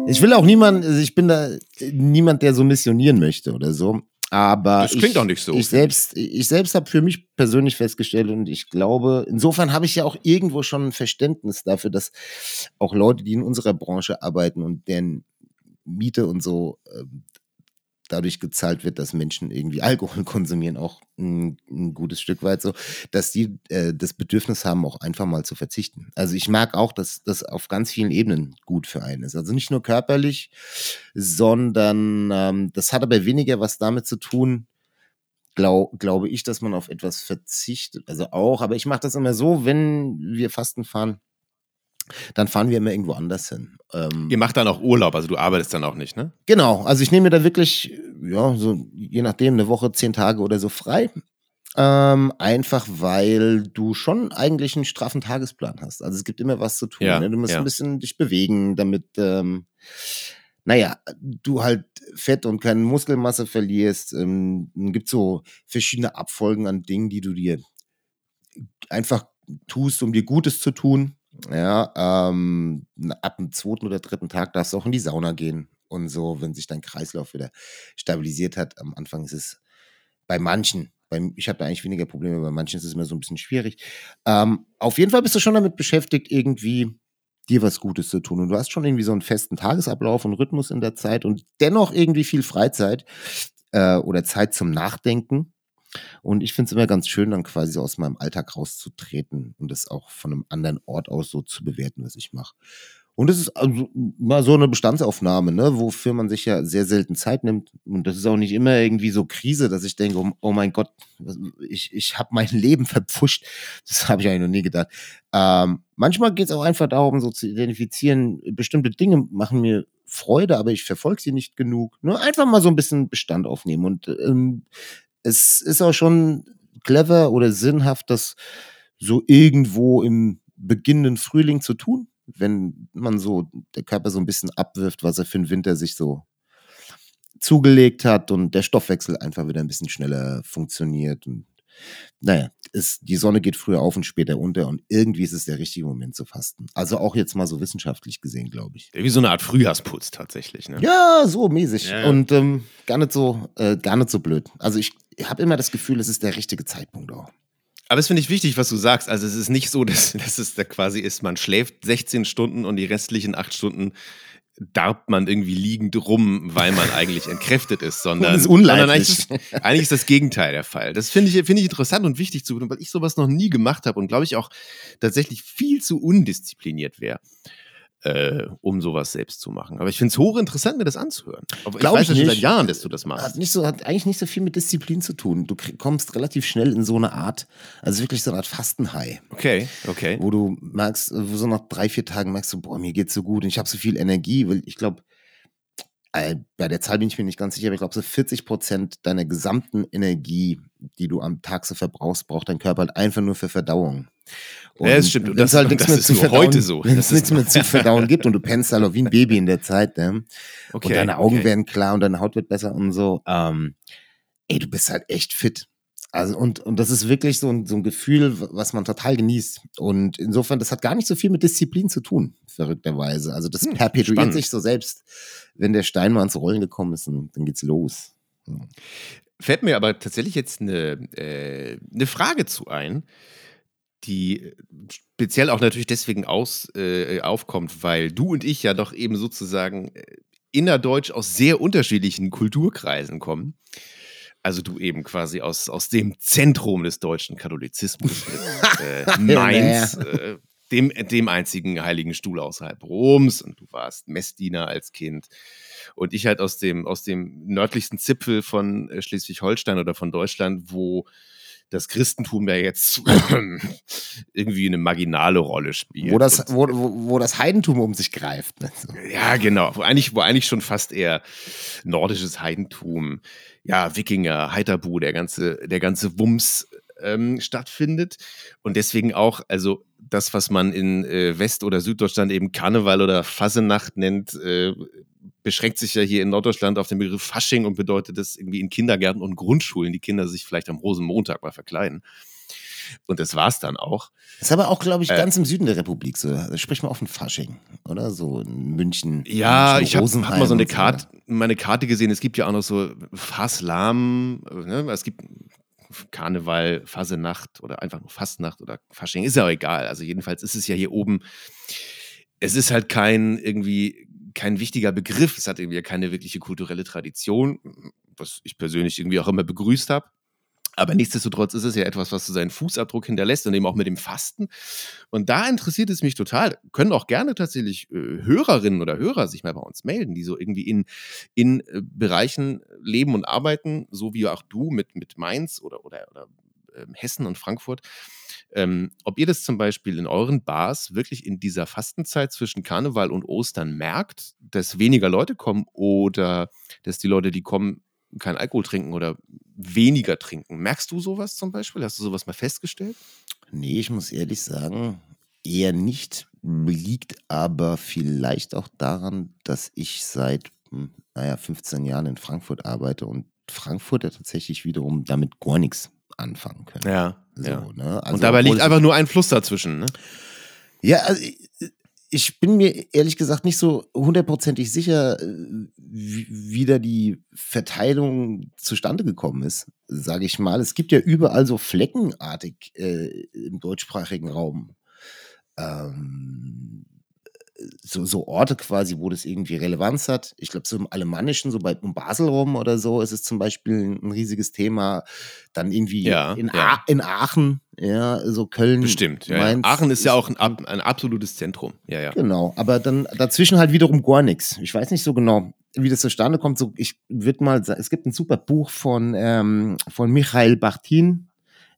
Ich will auch niemand, also ich bin da niemand, der so missionieren möchte oder so. Aber Das klingt ich, auch nicht so. Ich selbst, ich selbst habe für mich persönlich festgestellt und ich glaube, insofern habe ich ja auch irgendwo schon ein Verständnis dafür, dass auch Leute, die in unserer Branche arbeiten und deren Miete und so ähm, dadurch gezahlt wird, dass Menschen irgendwie Alkohol konsumieren, auch ein, ein gutes Stück weit so, dass die äh, das Bedürfnis haben, auch einfach mal zu verzichten. Also ich mag auch, dass das auf ganz vielen Ebenen gut für einen ist. Also nicht nur körperlich, sondern ähm, das hat aber weniger was damit zu tun, glaub, glaube ich, dass man auf etwas verzichtet. Also auch, aber ich mache das immer so, wenn wir Fasten fahren, dann fahren wir immer irgendwo anders hin. Ähm, Ihr macht dann auch Urlaub, also du arbeitest dann auch nicht, ne? Genau, also ich nehme mir da wirklich, ja, so je nachdem, eine Woche, zehn Tage oder so frei. Ähm, einfach weil du schon eigentlich einen straffen Tagesplan hast. Also es gibt immer was zu tun. Ja, ne? Du musst ja. ein bisschen dich bewegen, damit, ähm, naja, du halt Fett und keine Muskelmasse verlierst. Ähm, gibt so verschiedene Abfolgen an Dingen, die du dir einfach tust, um dir Gutes zu tun. Ja, ähm, ab dem zweiten oder dritten Tag darfst du auch in die Sauna gehen und so, wenn sich dein Kreislauf wieder stabilisiert hat. Am Anfang ist es bei manchen, bei, ich habe da eigentlich weniger Probleme, bei manchen ist es immer so ein bisschen schwierig. Ähm, auf jeden Fall bist du schon damit beschäftigt, irgendwie dir was Gutes zu tun. Und du hast schon irgendwie so einen festen Tagesablauf und Rhythmus in der Zeit und dennoch irgendwie viel Freizeit äh, oder Zeit zum Nachdenken. Und ich finde es immer ganz schön, dann quasi so aus meinem Alltag rauszutreten und das auch von einem anderen Ort aus so zu bewerten, was ich mache. Und es ist also mal so eine Bestandsaufnahme, ne, wofür man sich ja sehr selten Zeit nimmt. Und das ist auch nicht immer irgendwie so Krise, dass ich denke, oh, oh mein Gott, ich, ich habe mein Leben verpfuscht. Das habe ich eigentlich noch nie gedacht. Ähm, manchmal geht es auch einfach darum, so zu identifizieren, bestimmte Dinge machen mir Freude, aber ich verfolge sie nicht genug. Nur einfach mal so ein bisschen Bestand aufnehmen. Und ähm, es ist auch schon clever oder sinnhaft, das so irgendwo im beginnenden Frühling zu tun, wenn man so, der Körper so ein bisschen abwirft, was er für den Winter sich so zugelegt hat und der Stoffwechsel einfach wieder ein bisschen schneller funktioniert. Und naja, es, die Sonne geht früher auf und später unter und irgendwie ist es der richtige Moment zu fasten. Also auch jetzt mal so wissenschaftlich gesehen, glaube ich. Wie so eine Art Frühjahrsputz tatsächlich, ne? Ja, so mäßig. Ja, ja. Und ähm, gar, nicht so, äh, gar nicht so blöd. Also ich habe immer das Gefühl, es ist der richtige Zeitpunkt auch. Aber es finde ich wichtig, was du sagst. Also es ist nicht so, dass, dass es da quasi ist, man schläft 16 Stunden und die restlichen 8 Stunden darbt man irgendwie liegend rum, weil man eigentlich entkräftet ist, sondern, ist sondern eigentlich, ist, eigentlich ist das Gegenteil der Fall. Das finde ich, finde ich interessant und wichtig zu, weil ich sowas noch nie gemacht habe und glaube ich auch tatsächlich viel zu undiszipliniert wäre. Äh, um sowas selbst zu machen. Aber ich finde es hochinteressant, mir das anzuhören. Aber ich weiß ich ja schon nicht. seit Jahren, dass du das Hat, machst. nicht so, hat eigentlich nicht so viel mit Disziplin zu tun. Du kommst relativ schnell in so eine Art, also wirklich so eine Art Fastenhai, Okay, okay. wo du merkst, wo so nach drei, vier Tagen merkst du, boah, mir geht's so gut und ich habe so viel Energie, weil ich glaube, äh, bei der Zahl bin ich mir nicht ganz sicher, aber ich glaube, so 40 Prozent deiner gesamten Energie, die du am Tag so verbrauchst, braucht dein Körper halt einfach nur für Verdauung. Ja, das stimmt. Und das- halt und nichts das mehr ist zu verdauen, heute so. Wenn es nichts mehr zu verdauen gibt und du pennst halt auch wie ein Baby in der Zeit, ne? okay. und deine Augen okay. werden klar und deine Haut wird besser und so. Ähm, ey, du bist halt echt fit. Also und, und das ist wirklich so ein, so ein Gefühl, was man total genießt. Und insofern, das hat gar nicht so viel mit Disziplin zu tun, verrückterweise. Also das Hm, perpetuiert spannend. sich so selbst. Wenn der Stein mal ans Rollen gekommen ist, dann, dann geht's los. Fällt mir aber tatsächlich jetzt eine, äh, eine Frage zu ein, die speziell auch natürlich deswegen aus, äh, aufkommt, weil du und ich ja doch eben sozusagen äh, innerdeutsch aus sehr unterschiedlichen Kulturkreisen kommen. Also du eben quasi aus, aus dem Zentrum des deutschen Katholizismus äh, Mainz, äh, dem, dem einzigen heiligen Stuhl außerhalb Roms. Und du warst Messdiener als Kind. Und ich halt aus dem, aus dem nördlichsten Zipfel von äh, Schleswig-Holstein oder von Deutschland, wo das Christentum ja jetzt irgendwie eine marginale Rolle spielt. Wo das, wo, wo, das Heidentum um sich greift. ne? Ja, genau. Wo eigentlich, wo eigentlich schon fast eher nordisches Heidentum, ja, Wikinger, Heiterbu, der ganze, der ganze Wumms ähm, stattfindet. Und deswegen auch, also das, was man in äh, West- oder Süddeutschland eben Karneval oder Fasenacht nennt, äh, beschränkt sich ja hier in Norddeutschland auf den Begriff Fasching und bedeutet das irgendwie in Kindergärten und Grundschulen, die Kinder sich vielleicht am Rosenmontag mal verkleiden. Und das war's dann auch. Das ist aber auch, glaube ich, Äh. ganz im Süden der Republik so. Da spricht man auch von Fasching, oder? So in München. Ja, München, ich habe hab mal so eine Karte, meine Karte gesehen. Es gibt ja auch noch so Faslam, ne? es gibt Karneval, Fasenacht oder einfach nur Fastnacht oder Fasching, ist ja auch egal. Also jedenfalls ist es ja hier oben. Es ist halt kein irgendwie kein wichtiger Begriff. Es hat irgendwie keine wirkliche kulturelle Tradition, was ich persönlich irgendwie auch immer begrüßt habe. Aber nichtsdestotrotz ist es ja etwas, was so seinen Fußabdruck hinterlässt und eben auch mit dem Fasten. Und da interessiert es mich total. Können auch gerne tatsächlich äh, Hörerinnen oder Hörer sich mal bei uns melden, die so irgendwie in, in äh, Bereichen leben und arbeiten, so wie auch du mit, mit Mainz oder, oder, oder Hessen und Frankfurt. Ähm, ob ihr das zum Beispiel in euren Bars wirklich in dieser Fastenzeit zwischen Karneval und Ostern merkt, dass weniger Leute kommen oder dass die Leute, die kommen, keinen Alkohol trinken oder weniger trinken. Merkst du sowas zum Beispiel? Hast du sowas mal festgestellt? Nee, ich muss ehrlich sagen, eher nicht. Liegt aber vielleicht auch daran, dass ich seit, hm, naja, 15 Jahren in Frankfurt arbeite und Frankfurter tatsächlich wiederum damit gar nichts anfangen können. Ja. So, ja. ne? Also, und dabei liegt einfach nur ein Fluss dazwischen. Ne? Ja, also ich, bin mir ehrlich gesagt nicht so hundertprozentig sicher, wie, wie da die Verteilung zustande gekommen ist, sage ich mal. Es gibt ja überall so fleckenartig äh, im deutschsprachigen Raum ähm, so, so Orte quasi, wo das irgendwie Relevanz hat. Ich glaube, so im Alemannischen, so bei um Basel rum oder so, ist es zum Beispiel ein riesiges Thema. Dann irgendwie Ja, in, ja. In Aachen, ja, so Köln. Bestimmt. Ja. Mainz Aachen ist ja auch ein, ein absolutes Zentrum. Ja, ja. Genau, aber dann dazwischen halt wiederum gar nichts. Ich weiß nicht so genau, wie das zustande kommt. So, ich würde mal sagen, es gibt ein super Buch von, ähm, von Michael Bachtin,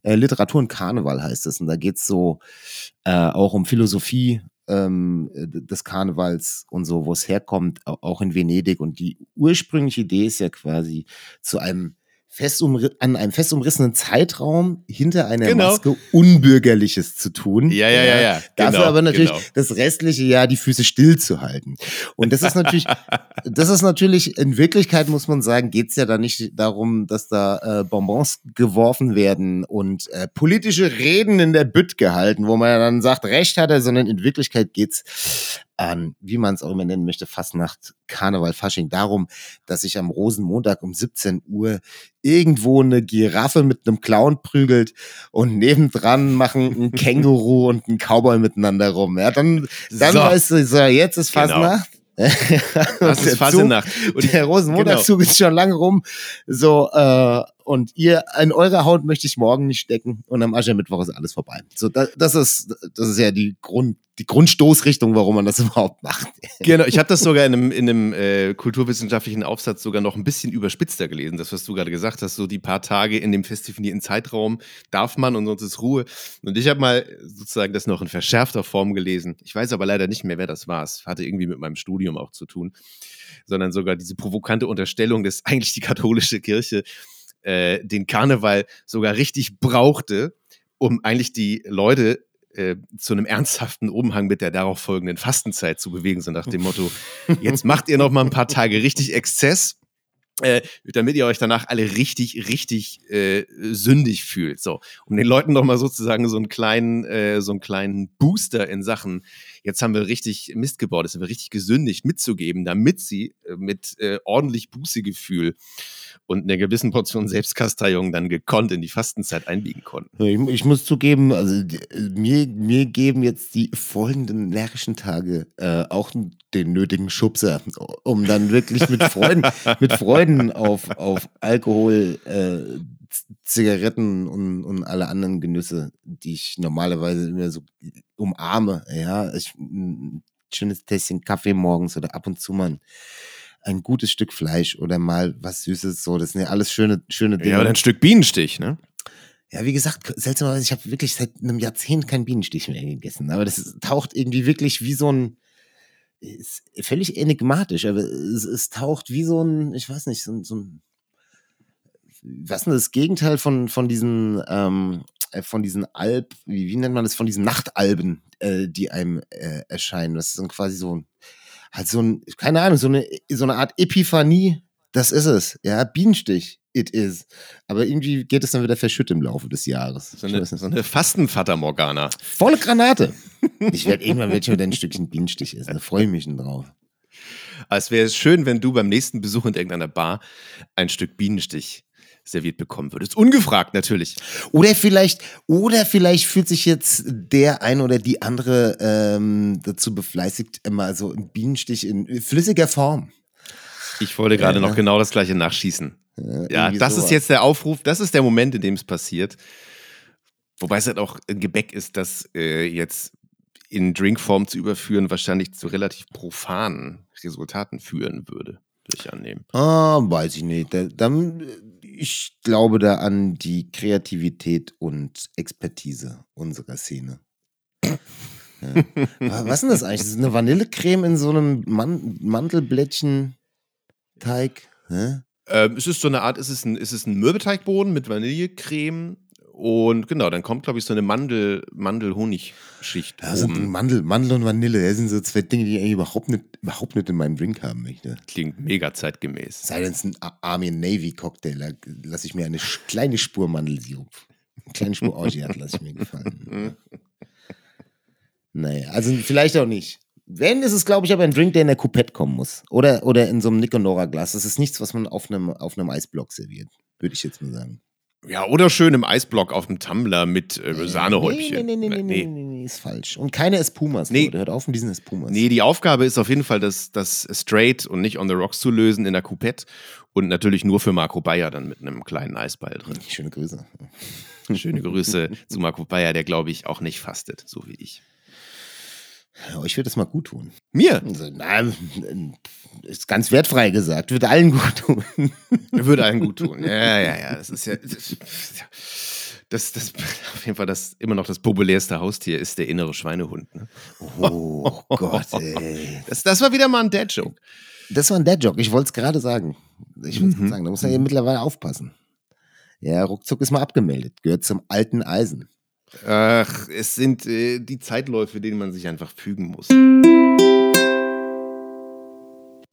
äh, Literatur und Karneval heißt es. Und da geht's so äh, auch um Philosophie ähm, äh, des Karnevals und so, wo es herkommt, au- auch in Venedig. Und die ursprüngliche Idee ist ja quasi zu einem fest umri- an einem fest umrissenen Zeitraum hinter einer Genau. Maske Unbürgerliches zu tun. Ja, ja, ja, ja. Dafür Genau, aber natürlich genau. das restliche Jahr die Füße stillzuhalten. Und das ist natürlich, das ist natürlich, in Wirklichkeit muss man sagen, geht's ja da nicht darum, dass da äh, Bonbons geworfen werden und äh, politische Reden in der Bütt gehalten, wo man ja dann sagt, Recht hat er, sondern in Wirklichkeit geht's an, wie man es auch immer nennen möchte, Fastnacht, Karneval, Fasching, darum, dass sich am Rosenmontag um 17 Uhr irgendwo eine Giraffe mit einem Clown prügelt und nebendran machen ein Känguru und ein Cowboy miteinander rum. Ja, dann, dann So. weißt du, so, jetzt ist Genau. Fastnacht. Das Der ist Fasenacht. Zug, der Rosenmontagszug genau. ist schon lange rum. So, äh, und ihr, in eurer Haut möchte ich morgen nicht stecken und am Aschermittwoch ist alles vorbei. So, das, das ist, das ist ja die Grund, die Grundstoßrichtung, warum man das überhaupt macht. Genau, ich habe das sogar in einem, in einem äh, kulturwissenschaftlichen Aufsatz sogar noch ein bisschen überspitzter gelesen, das, was du gerade gesagt hast, so die paar Tage in dem fest definierten Zeitraum darf man und sonst ist Ruhe. Und ich habe mal sozusagen das noch in verschärfter Form gelesen. Ich weiß aber leider nicht mehr, wer das war. Es hatte irgendwie mit meinem Studium auch zu tun, sondern sogar diese provokante Unterstellung, dass eigentlich die katholische Kirche äh, den Karneval sogar richtig brauchte, um eigentlich die Leute äh, zu einem ernsthaften Umhang mit der darauf folgenden Fastenzeit zu bewegen, so nach dem Motto, jetzt macht ihr noch mal ein paar Tage richtig Exzess, äh, damit ihr euch danach alle richtig, richtig äh, sündig fühlt. So, um den Leuten noch mal sozusagen so einen kleinen, äh, so einen kleinen Booster in Sachen, jetzt haben wir richtig Mist gebaut, jetzt sind wir richtig gesündigt mitzugeben, damit sie äh, mit äh, ordentlich Bußegefühl und einer gewissen Portion Selbstkasteiung dann gekonnt in die Fastenzeit einbiegen konnten. Ich, ich muss zugeben, also die- mir, mir geben jetzt die folgenden närrischen Tage äh, auch den nötigen Schubser, um dann wirklich mit Freuden, mit Freuden auf, auf Alkohol, äh, Zigaretten und, und alle anderen Genüsse, die ich normalerweise immer so umarme. Ja, ich, ein schönes Tässchen Kaffee morgens oder ab und zu mal ein, ein gutes Stück Fleisch oder mal was Süßes. So, das sind ja alles schöne, schöne Dinge. Ja, oder ein Stück Bienenstich, ne? Ja, wie gesagt, seltsamerweise, ich habe wirklich seit einem Jahrzehnt keinen Bienenstich mehr gegessen. Aber das ist, taucht irgendwie wirklich wie so ein, ist völlig enigmatisch, aber es, es taucht wie so ein, ich weiß nicht, so ein, so ein was ist denn das Gegenteil von, von diesen, ähm, äh, von diesen Alb, wie, wie nennt man das, von diesen Nachtalben, äh, die einem äh, erscheinen. Das ist quasi so ein, halt so ein, keine Ahnung, so eine, so eine Art Epiphanie. Das ist es. Ja, Bienenstich. It is. Aber irgendwie geht es dann wieder verschütt im Laufe des Jahres. So eine, so eine Fastenvater Morgana. Volle Granate. Ich werde irgendwann ich wieder ein Stückchen Bienenstich essen. Da freue ich mich schon drauf. Es wäre schön, wenn du beim nächsten Besuch in irgendeiner Bar ein Stück Bienenstich serviert bekommen würdest. Ungefragt natürlich. Oder vielleicht, oder vielleicht fühlt sich jetzt der ein oder die andere ähm, dazu befleißigt, immer so ein Bienenstich in flüssiger Form. Ich wollte gerade Ja. noch genau das gleiche nachschießen. Ja, Ja, das sowas. ist jetzt der Aufruf, das ist der Moment, in dem es passiert. Wobei es halt auch ein Gebäck ist, das äh, jetzt in Drinkform zu überführen, wahrscheinlich zu relativ profanen Resultaten führen würde, würde ich annehmen. Ah, weiß ich nicht. Da, dann, äh, ich glaube da an die Kreativität und Expertise unserer Szene. Ja. Wa- Was ist denn das eigentlich? Das ist eine Vanillecreme in so einem Man Mantelblättchen-Teig. Ähm, es ist so eine Art, es ist ein, es ist ein Mürbeteigboden mit Vanillecreme und genau, dann kommt, glaube ich, so eine Mandel, Mandel-Honig-Schicht oben. Mandel, Mandel und Vanille, das sind so zwei Dinge, die ich eigentlich überhaupt nicht, überhaupt nicht in meinem Drink haben möchte. Klingt mega zeitgemäß. Sei denn es ein Army Navy Cocktail, da lasse ich mir eine kleine Spur Mandelsirup. Eine kleine Spur Orgeat lasse ich mir gefallen. naja, also vielleicht auch nicht. Wenn, ist es, glaube ich, aber ein Drink, der in der Coupette kommen muss. Oder, oder in so einem Niconora-Glas. Das ist nichts, was man auf einem, auf einem Eisblock serviert. Würde ich jetzt mal sagen. Ja, oder schön im Eisblock auf dem Tumbler mit äh, Sahnehäubchen. Nee, nee, nee, nee, nee, nee, nee, ist falsch. Und keine Espumas. Nee. Leute. Hört auf mit diesen Espumas. Nee, die Aufgabe ist auf jeden Fall, das, das straight und nicht on the rocks zu lösen in der Coupette und natürlich nur für Marco Bayer dann mit einem kleinen Eisball drin. Schöne Grüße. Schöne Grüße zu Marco Bayer, der glaube ich auch nicht fastet, so wie ich. Euch wird das mal gut tun. Mir Also, na, ist ganz wertfrei gesagt. Wird allen gut tun. würde allen gut tun. Ja, ja, ja. Das ist ja. Das, das, auf jeden Fall das immer noch das populärste Haustier ist der innere Schweinehund. Ne? Oh Gott, ey. Das, das war wieder mal ein Dad-Joke. Das war ein Dad-Joke. Ich wollte es gerade sagen. Ich wollte es Mhm. sagen. Da muss man ja mittlerweile aufpassen. Ja, ruckzuck ist mal abgemeldet. Gehört zum alten Eisen. Ach, es sind äh, die Zeitläufe, denen man sich einfach fügen muss.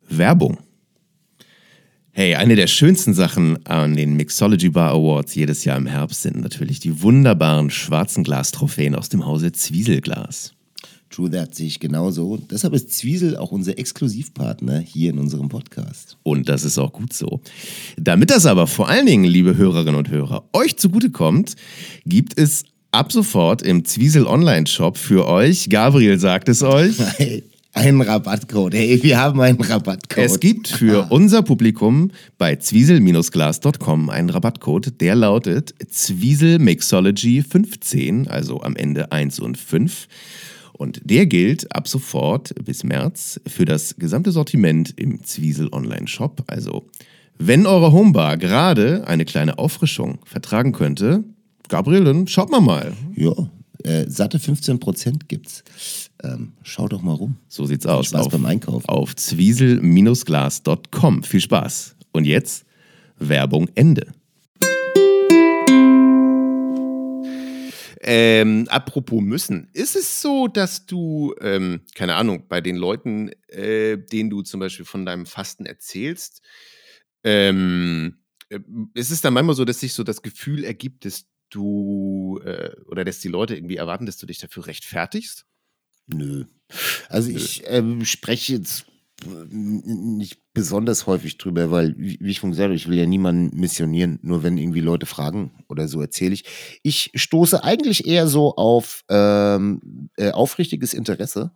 Werbung. Hey, eine der schönsten Sachen an den Mixology Bar Awards jedes Jahr im Herbst sind natürlich die wunderbaren schwarzen Glastrophäen aus dem Hause Zwieselglas. True That sehe ich genauso. Deshalb ist Zwiesel auch unser Exklusivpartner hier in unserem Podcast. Und das ist auch gut so. Damit das aber vor allen Dingen, liebe Hörerinnen und Hörer, euch zugutekommt, gibt es ab sofort im Zwiesel Online-Shop für euch, Gabriel sagt es euch, einen Rabattcode. Hey, wir haben einen Rabattcode. Es gibt für Ah. unser Publikum bei zwiesel-glas.com einen Rabattcode, der lautet Zwiesel-Mixology15, also am Ende 1 und 5. Und der gilt ab sofort bis März für das gesamte Sortiment im Zwiesel Online Shop. Also, wenn eure Homebar gerade eine kleine Auffrischung vertragen könnte, Gabriel, dann schaut mal mal. Ja, äh, satte 15% gibt's. Ähm, schau doch mal rum. So sieht's aus. Spaß auf, beim Einkaufen. Auf zwiesel-glas.com. Viel Spaß. Und jetzt Werbung Ende. Ähm, apropos müssen, ist es so, dass du, ähm, keine Ahnung, bei den Leuten, äh, denen du zum Beispiel von deinem Fasten erzählst, ähm, äh, ist es dann manchmal so, dass sich so das Gefühl ergibt, dass du äh, oder dass die Leute irgendwie erwarten, dass du dich dafür rechtfertigst? Nö. Also ich ähm, spreche jetzt n- nicht besonders häufig drüber, weil, wie wie ich schon gesagt habe, ich will ja niemanden missionieren, nur wenn irgendwie Leute fragen oder so erzähle ich. Ich stoße eigentlich eher so auf ähm, äh, aufrichtiges Interesse.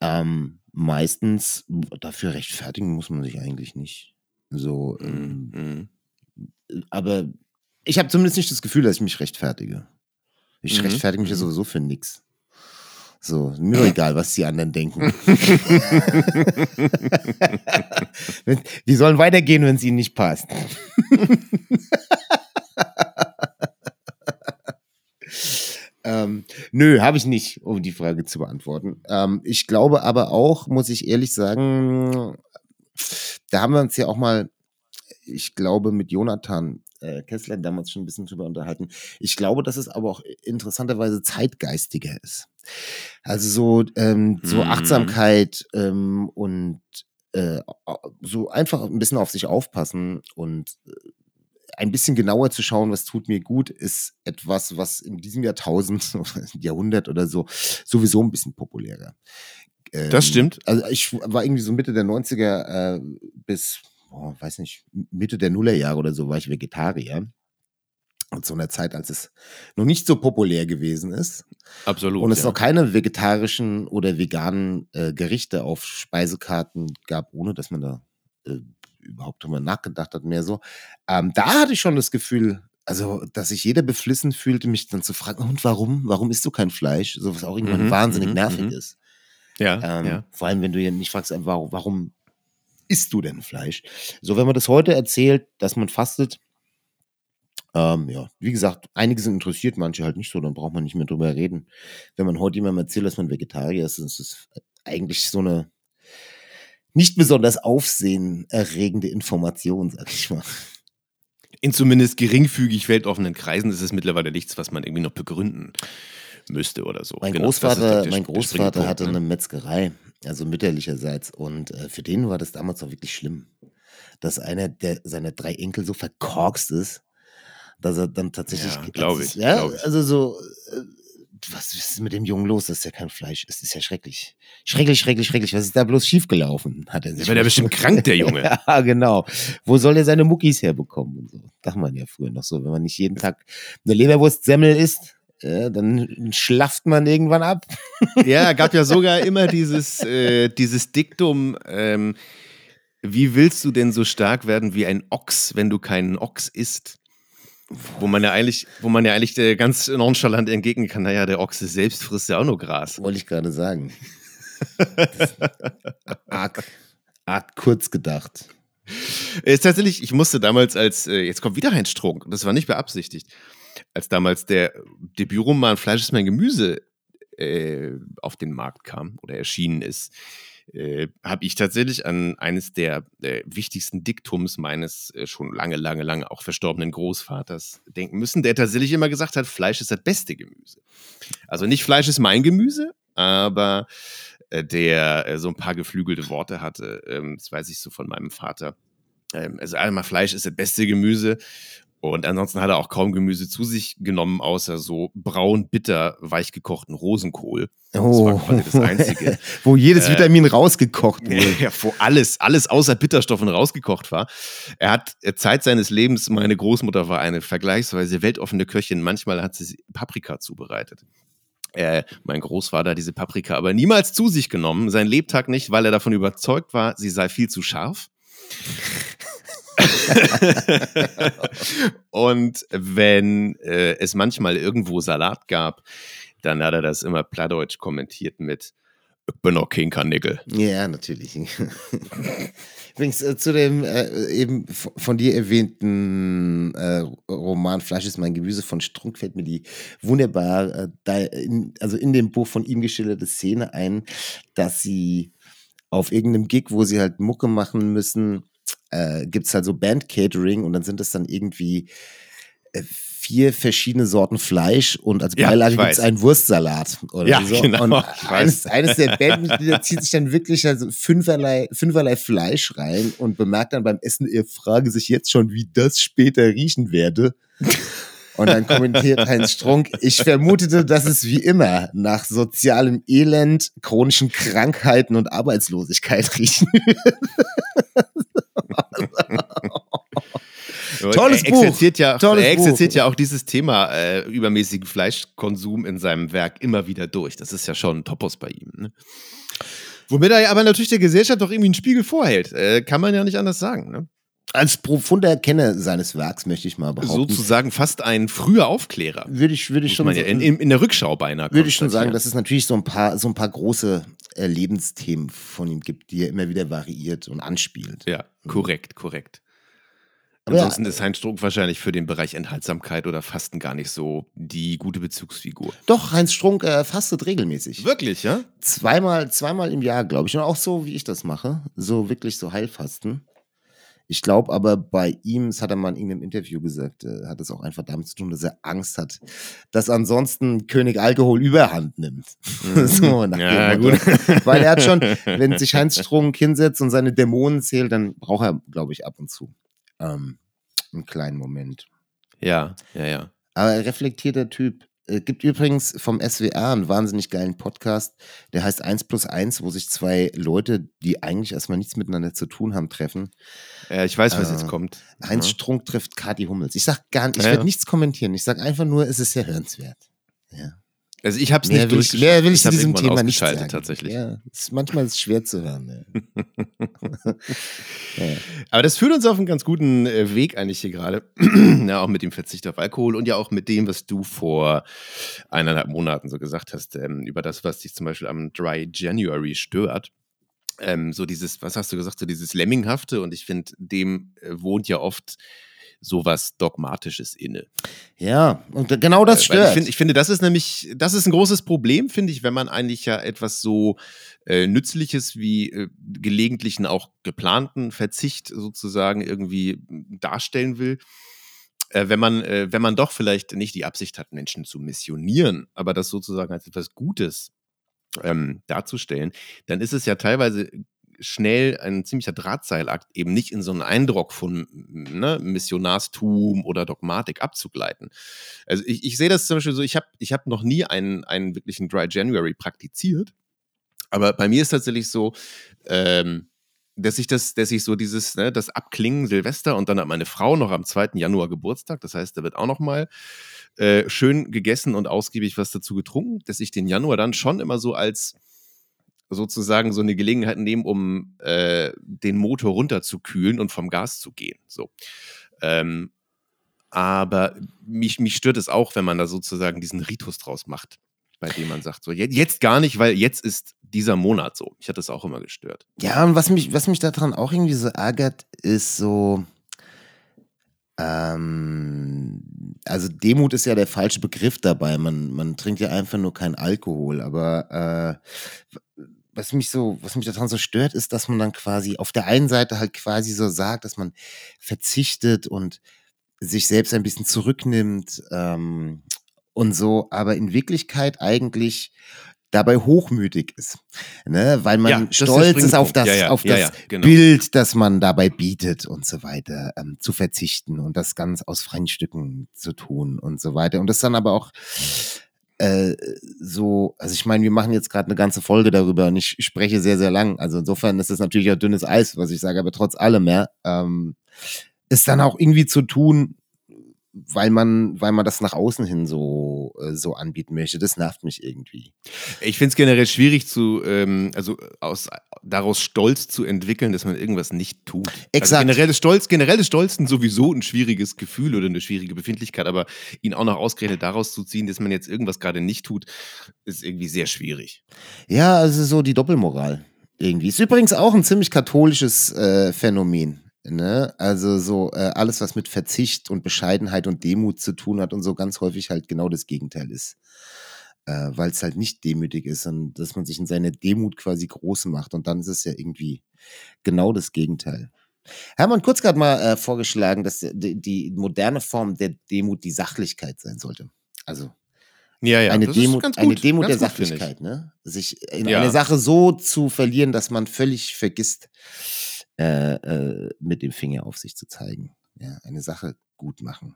Ähm, meistens, dafür rechtfertigen muss man sich eigentlich nicht. So, ähm, Mhm. aber ich habe zumindest nicht das Gefühl, dass ich mich rechtfertige. Ich Mhm. rechtfertige mich ja sowieso für nix. So, mir egal, was die anderen denken. Die sollen weitergehen, wenn es ihnen nicht passt. ähm, nö, habe ich nicht, um die Frage zu beantworten. Ähm, ich glaube aber auch, muss ich ehrlich sagen, da haben wir uns ja auch mal, ich glaube, mit Jonathan äh, Kessler damals schon ein bisschen drüber unterhalten. Ich glaube, dass es aber auch interessanterweise zeitgeistiger ist. Also so, ähm, so Mhm. Achtsamkeit ähm, und äh, so einfach ein bisschen auf sich aufpassen und äh, ein bisschen genauer zu schauen, was tut mir gut, ist etwas, was in diesem Jahrtausend, Jahrhundert oder so, sowieso ein bisschen populärer. Das Ähm, stimmt. Also ich war irgendwie so Mitte der 90er äh, bis, boah, weiß nicht, Mitte der Nullerjahre oder so war ich Vegetarier. Und zu einer Zeit, als es noch nicht so populär gewesen ist. Absolut. Und es ja. noch keine vegetarischen oder veganen äh, Gerichte auf Speisekarten gab, ohne dass man da äh, überhaupt drüber nachgedacht hat, mehr so. Ähm, da hatte ich schon das Gefühl, also, dass sich jeder beflissen fühlte, mich dann zu fragen, und warum? Warum isst du kein Fleisch? So was auch irgendwann Mhm, wahnsinnig mhm, nervig mhm. ist. ja, Ähm, ja. Vor allem, wenn du ja nicht fragst, äh, warum, warum isst du denn Fleisch? So, wenn man das heute erzählt, dass man fastet, ähm, ja, wie gesagt, einige sind interessiert, manche halt nicht so, dann braucht man nicht mehr drüber reden. Wenn man heute jemandem erzählt, dass man Vegetarier ist, ist es eigentlich so eine nicht besonders aufsehenerregende Information, sag ich mal. In zumindest geringfügig weltoffenen Kreisen ist es mittlerweile nichts, was man irgendwie noch begründen müsste oder so. Mein Genau, das ist Großvater, der- mein Großvater hatte Punkt, eine ne? Metzgerei, also mütterlicherseits. Und äh, für den war das damals auch wirklich schlimm, dass einer der seiner drei Enkel so verkorkst ist, dass er dann tatsächlich. Ja, glaub als- ich, Ja, glaub ich. also so. Äh, was ist mit dem Jungen los, dass der kein Fleisch? Das ist ja schrecklich. Schrecklich, schrecklich, schrecklich. Was ist da bloß schiefgelaufen? Hat er sich Der ja bestimmt krank, der Junge. ja, genau. Wo soll er seine Muckis herbekommen? Und so. Dachte man ja früher noch so. Wenn man nicht jeden Tag eine Leberwurstsemmel isst, äh, dann schlafft man irgendwann ab. Ja, gab ja sogar immer dieses, äh, dieses Diktum, ähm, wie willst du denn so stark werden wie ein Ochs, wenn du keinen Ochs isst? Wo man ja eigentlich, wo man ja eigentlich ganz nonchalant entgegnen kann, naja, der Ochse selbst frisst ja auch nur Gras. Wollte ich gerade sagen. Arg, arg kurz gedacht. Ist tatsächlich, ich musste damals als, äh, jetzt kommt wieder Heinz Strunk, das war nicht beabsichtigt, als damals der Debütroman Fleisch ist mein Gemüse äh, auf den Markt kam oder erschienen ist, äh, habe ich tatsächlich an eines der äh, wichtigsten Diktums meines äh, schon lange, lange, lange auch verstorbenen Großvaters denken müssen, der tatsächlich immer gesagt hat, Fleisch ist das beste Gemüse. Also nicht Fleisch ist mein Gemüse, aber äh, der äh, so ein paar geflügelte Worte hatte, ähm, das weiß ich so von meinem Vater. Ähm, also einmal Fleisch ist das beste Gemüse und ansonsten hat er auch kaum Gemüse zu sich genommen, außer so braun, bitter, weich gekochten Rosenkohl. Das war quasi das Einzige. Wo jedes Äh, Vitamin rausgekocht wurde. Ja, wo alles, alles außer Bitterstoffen rausgekocht war. Er hat äh, Zeit seines Lebens, meine Großmutter war eine vergleichsweise weltoffene Köchin. Manchmal hat sie Paprika zubereitet. äh, mein Großvater diese Paprika aber niemals zu sich genommen, sein Lebtag nicht, weil er davon überzeugt war, sie sei viel zu scharf. und wenn äh, es manchmal irgendwo Salat gab, dann hat er das immer plattdeutsch kommentiert mit ich bin auch kein Karnickel. Ja, natürlich. Übrigens äh, zu dem äh, eben von dir erwähnten äh, Roman Fleisch ist mein Gemüse von Strunk fällt mir die wunderbar, äh, in, also in dem Buch von ihm geschilderte Szene ein, dass sie auf irgendeinem Gig, wo sie halt Mucke machen müssen, äh, gibt es halt so Band-Catering und dann sind es dann irgendwie äh, vier verschiedene Sorten Fleisch und als Beilage ja, gibt es einen Wurstsalat oder ja, so. Genau, und eines, eines der Bandmitglieder zieht sich dann wirklich also fünferlei, fünferlei Fleisch rein und bemerkt dann beim Essen, ihr frage sich jetzt schon, wie das später riechen werde. Und dann kommentiert Heinz Strunk, ich vermutete, dass es wie immer nach sozialem Elend, chronischen Krankheiten und Arbeitslosigkeit riechen. Tolles er exerziert Buch. Ja, Tolles er exerziert Buch. ja auch dieses Thema äh, übermäßigen Fleischkonsum in seinem Werk immer wieder durch. Das ist ja schon ein Topos bei ihm. Ne? Womit er ja aber natürlich der Gesellschaft doch irgendwie einen Spiegel vorhält. Äh, kann man ja nicht anders sagen. Ne? Als profunder Kenner seines Werks möchte ich mal behaupten. Sozusagen fast ein früher Aufklärer. Würde ich, würde ich schon in, in, in, der Rückschau beinahe. Würde ich schon sagen, dass es natürlich so ein paar, so ein paar große äh, Lebensthemen von ihm gibt, die er immer wieder variiert und anspielt. Ja, korrekt, korrekt. Aber Ansonsten ja, ist Heinz Strunk wahrscheinlich für den Bereich Enthaltsamkeit oder Fasten gar nicht so die gute Bezugsfigur. Doch, Heinz Strunk äh, fastet regelmäßig. Wirklich, ja? Zweimal, zweimal im Jahr, glaube ich. Und auch so, wie ich das mache. So wirklich so Heilfasten. Ich glaube aber bei ihm, das hat er mal in irgendeinem Interview gesagt, äh, hat es auch einfach damit zu tun, dass er Angst hat, dass ansonsten König Alkohol überhand nimmt. Mhm. so, nach ja, gut. Weil er hat schon, wenn sich Heinz Strunk hinsetzt und seine Dämonen zählt, dann braucht er, glaube ich, ab und zu ähm, einen kleinen Moment. Ja, ja, ja. Aber reflektierter Typ. Es gibt übrigens vom SWR einen wahnsinnig geilen Podcast, der heißt 1 plus 1, wo sich zwei Leute, die eigentlich erstmal nichts miteinander zu tun haben, treffen. Ja, ich weiß, was äh, jetzt kommt. Heinz ja. Strunk trifft Kati Hummels. Ich sag gar nicht, ich ja, werde nichts kommentieren. Ich sage einfach nur, es ist sehr hörenswert. Ja. Also ich habe es nicht durchgeschaut. Mehr will ich, zu diesem Thema nicht sagen. tatsächlich. Ja, ist, manchmal ist es schwer zu hören. Ja. ja. Aber das führt uns auf einen ganz guten äh, Weg eigentlich hier gerade. ja, auch mit dem Verzicht auf Alkohol und ja auch mit dem, was du vor eineinhalb Monaten so gesagt hast, ähm, über das, was dich zum Beispiel am Dry January stört. Ähm, so dieses, was hast du gesagt, so dieses Lemminghafte und ich finde, dem äh, wohnt ja oft sowas Dogmatisches inne. Ja, und genau das stört. Ich, find, ich, finde, das ist nämlich, das ist ein großes Problem, finde ich, wenn man eigentlich ja etwas so äh, Nützliches wie äh, gelegentlichen, auch geplanten Verzicht sozusagen irgendwie darstellen will. Äh, wenn man, äh, wenn man doch vielleicht nicht die Absicht hat, Menschen zu missionieren, aber das sozusagen als etwas Gutes ähm, darzustellen, dann ist es ja teilweise schnell ein ziemlicher Drahtseilakt, eben nicht in so einen Eindruck von ne, Missionarstum oder Dogmatik abzugleiten. Also ich, ich sehe das zum Beispiel so, ich habe ich hab noch nie einen, einen wirklichen Dry January praktiziert, aber bei mir ist tatsächlich so, ähm, dass ich das, dass ich so dieses, ne, das Abklingen Silvester und dann hat meine Frau noch am 2. Januar Geburtstag, das heißt, da wird auch noch mal äh, schön gegessen und ausgiebig was dazu getrunken, dass ich den Januar dann schon immer so als sozusagen so eine Gelegenheit nehmen, um äh, den Motor runterzukühlen und vom Gas zu gehen. So. Ähm, aber mich, mich stört es auch, wenn man da sozusagen diesen Ritus draus macht, bei dem man sagt, so jetzt, gar nicht, weil jetzt ist dieser Monat so. Ich hatte es auch immer gestört. Ja, und was mich, was mich daran auch irgendwie so ärgert, ist so, ähm, also Demut ist ja der falsche Begriff dabei. Man, man trinkt ja einfach nur keinen Alkohol. Aber äh, was mich so, was mich daran so stört, ist, dass man dann quasi auf der einen Seite halt quasi so sagt, dass man verzichtet und sich selbst ein bisschen zurücknimmt ähm, und so, aber in Wirklichkeit eigentlich dabei hochmütig ist, ne? weil man ja, stolz ist, ist auf das, ja, ja, auf das genau. Bild, das man dabei bietet und so weiter, ähm, zu verzichten und das ganz aus freien Stücken zu tun und so weiter. Und das dann aber auch äh, so, also ich meine, wir machen jetzt gerade eine ganze Folge darüber und ich spreche sehr, sehr lang. Also insofern ist das natürlich auch dünnes Eis, was ich sage, aber trotz allem, ja, ähm, ist dann auch irgendwie zu tun, weil man, weil man das nach außen hin so, äh, so anbieten möchte. Das nervt mich irgendwie. Ich finde es generell schwierig zu, ähm, also aus, daraus Stolz zu entwickeln, dass man irgendwas nicht tut. Exakt. Also generell ist Stolz, generell ist Stolz sowieso ein schwieriges Gefühl oder eine schwierige Befindlichkeit, aber ihn auch noch ausgerechnet daraus zu ziehen, dass man jetzt irgendwas gerade nicht tut, ist irgendwie sehr schwierig. Ja, also so die Doppelmoral irgendwie. Ist übrigens auch ein ziemlich katholisches äh, Phänomen. Ne? Also so äh, alles, was mit Verzicht und Bescheidenheit und Demut zu tun hat und so ganz häufig halt genau das Gegenteil ist. Äh, Weil es halt nicht demütig ist und dass man sich in seiner Demut quasi groß macht und dann ist es ja irgendwie genau das Gegenteil. Hermann Kurz hat mal äh, vorgeschlagen, dass die, die moderne Form der Demut die Sachlichkeit sein sollte. Also Ja, ja. eine Demut, ganz eine gut, Demut der gut. Sachlichkeit, ne? Sich in Ja. eine Sache so zu verlieren, dass man völlig vergisst, äh, äh, mit dem Finger auf sich zu zeigen. Ja, eine Sache gut machen.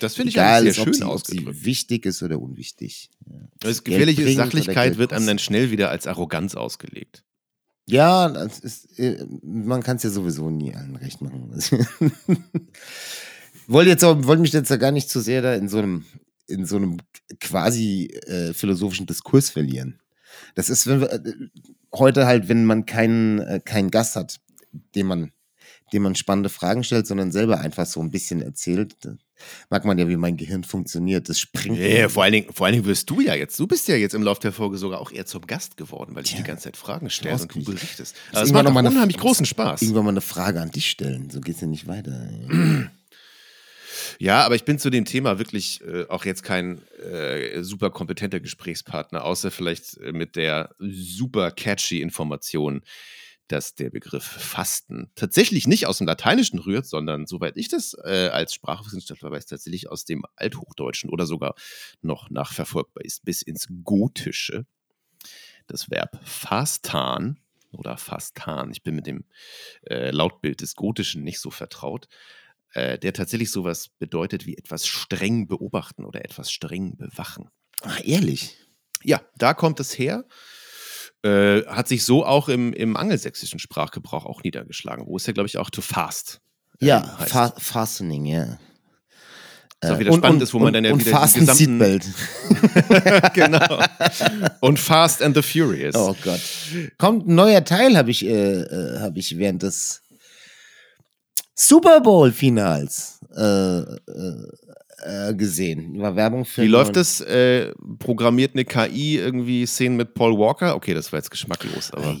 Das finde ich Egal, eigentlich ist, sehr ob schön sie, ob sie wichtig ist oder unwichtig. Das Gefährliche bringt Sachlichkeit wird einem dann schnell wieder als Arroganz ausgelegt. Ja, das ist, äh, man kann es ja sowieso nie allen recht machen. wollte jetzt auch, wollte mich jetzt ja gar nicht zu sehr da in so einem, in so einem quasi äh, philosophischen Diskurs verlieren. Das ist wenn wir, äh, heute halt, wenn man keinen, äh, keinen Gast hat, dem man, dem man spannende Fragen stellt, sondern selber einfach so ein bisschen erzählt. Mag man ja, wie mein Gehirn funktioniert. Das springt. Ja, vor allen, Dingen, vor allen Dingen wirst du ja jetzt, du bist ja jetzt im Laufe der Folge sogar auch eher zum Gast geworden, weil ich Tja, die ganze Zeit Fragen stelle und du berichtest. Also es macht noch mal eine- unheimlich großen Spaß. Irgendwann mal eine Frage an dich stellen. So geht's ja nicht weiter. Ja, aber ich bin zu dem Thema wirklich äh, auch jetzt kein äh, super kompetenter Gesprächspartner, außer vielleicht äh, mit der super catchy Information, dass der Begriff Fasten tatsächlich nicht aus dem Lateinischen rührt, sondern, soweit ich das äh, als Sprachwissenschaftler weiß, tatsächlich aus dem Althochdeutschen oder sogar noch nachverfolgbar ist, bis ins Gotische. Das Verb fastan oder fastan, ich bin mit dem äh, Lautbild des Gotischen nicht so vertraut, äh, der tatsächlich sowas bedeutet wie etwas streng beobachten oder etwas streng bewachen. Ach, ehrlich? Ja, da kommt es her. Äh, hat sich so auch im, im angelsächsischen Sprachgebrauch auch niedergeschlagen, wo es ja, glaube ich, auch to fast. äh, Ja, fa Fastening, ja. Was auch Äh, wieder spannend ist, wo man dann ja und wieder die Fasten gesamten- Seatbelt. genau. Und Fast and the Furious. Oh Gott. Kommt ein neuer Teil, habe ich, äh, äh, hab ich während des Super Bowl-Finals äh, äh, äh, gesehen. War Werbung für. Wie läuft das? Äh, programmiert eine KI irgendwie Szenen mit Paul Walker? Okay, das war jetzt geschmacklos, aber.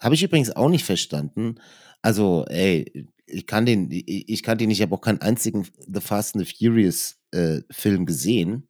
Habe ich übrigens auch nicht verstanden. Also, ey, ich kann den, ich, ich kann den, ich habe auch keinen einzigen The Fast and the Furious äh, Film gesehen.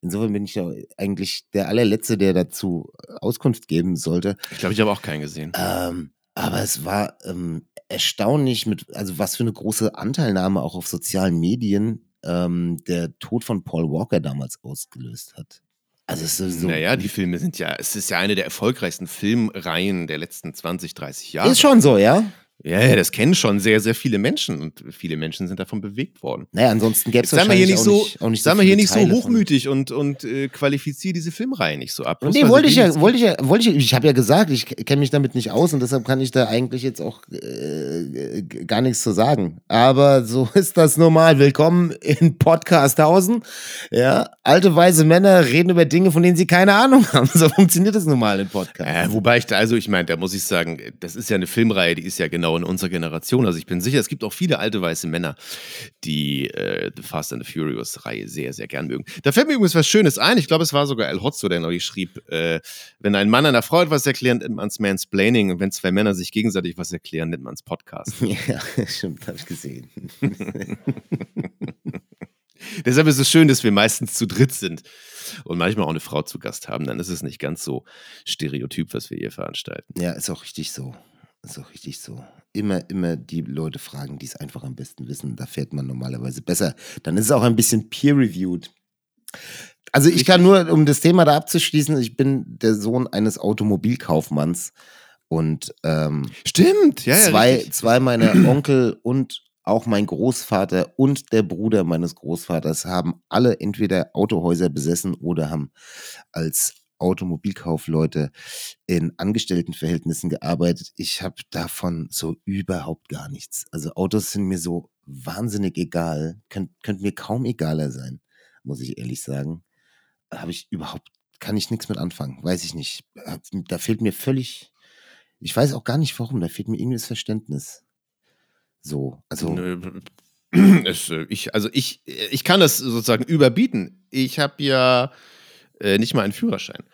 Insofern bin ich ja eigentlich der allerletzte, der dazu Auskunft geben sollte. Ich glaube, ich habe auch keinen gesehen. Ähm, aber es war ähm, erstaunlich, mit, also was für eine große Anteilnahme auch auf sozialen Medien ähm, der Tod von Paul Walker damals ausgelöst hat. Also es ist so. naja, die Filme sind ja, es ist ja eine der erfolgreichsten Filmreihen der letzten 20, 30 Jahre. ist schon so, ja? Ja, ja, das kennen schon sehr, sehr viele Menschen und viele Menschen sind davon bewegt worden. Naja, ansonsten gäbe es seien wir hier nicht auch so, nicht, auch nicht seien wir hier nicht so Teile von- hochmütig und, und äh, qualifiziere diese Filmreihe nicht so ab. Bloß Nee, wollte ich ja, wollte ich ja, wollte ich, ich habe ja gesagt, ich kenne mich damit nicht aus und deshalb kann ich da eigentlich jetzt auch äh, gar nichts zu sagen. Aber so ist das normal. Willkommen in Podcasthausen. Ja, alte weise Männer reden über Dinge, von denen sie keine Ahnung haben. So funktioniert das normal in Podcast. Äh, wobei ich da, also ich meine, da muss ich sagen, das ist ja eine Filmreihe, die ist ja genau in unserer Generation. Also ich bin sicher, es gibt auch viele alte weiße Männer, die äh, The Fast and the Furious Reihe sehr, sehr gern mögen. Da fällt mir übrigens was Schönes ein. Ich glaube, es war sogar El Hotzo, der neulich schrieb, äh, wenn ein Mann einer Frau etwas erklärt, nennt man es Mansplaining. Und wenn zwei Männer sich gegenseitig was erklären, nennt man es Podcast. Ja, stimmt, habe ich gesehen. Deshalb ist es schön, dass wir meistens zu dritt sind und manchmal auch eine Frau zu Gast haben. Dann ist es nicht ganz so stereotyp, was wir hier veranstalten. Ja, ist auch richtig so. Ist auch richtig so. Immer, immer die Leute fragen, die es einfach am besten wissen. Da fährt man normalerweise besser. Dann ist es auch ein bisschen peer-reviewed. Also ich kann nur, um das Thema da abzuschließen, ich bin der Sohn eines Automobilkaufmanns und ähm, Stimmt, ja, ja. zwei, richtig. zwei meiner Onkel und auch mein Großvater und der Bruder meines Großvaters haben alle entweder Autohäuser besessen oder haben als Automobilkaufleute in Angestelltenverhältnissen gearbeitet. Ich habe davon so überhaupt gar nichts. Also Autos sind mir so wahnsinnig egal. Könnt, könnte mir kaum egaler sein, muss ich ehrlich sagen. Habe ich überhaupt, kann ich nichts mit anfangen. Weiß ich nicht. Da fehlt mir völlig, ich weiß auch gar nicht warum, da fehlt mir irgendwie das Verständnis. So, also. Es, äh, ich, also ich, ich kann das sozusagen überbieten. Ich habe ja äh, nicht mal einen Führerschein.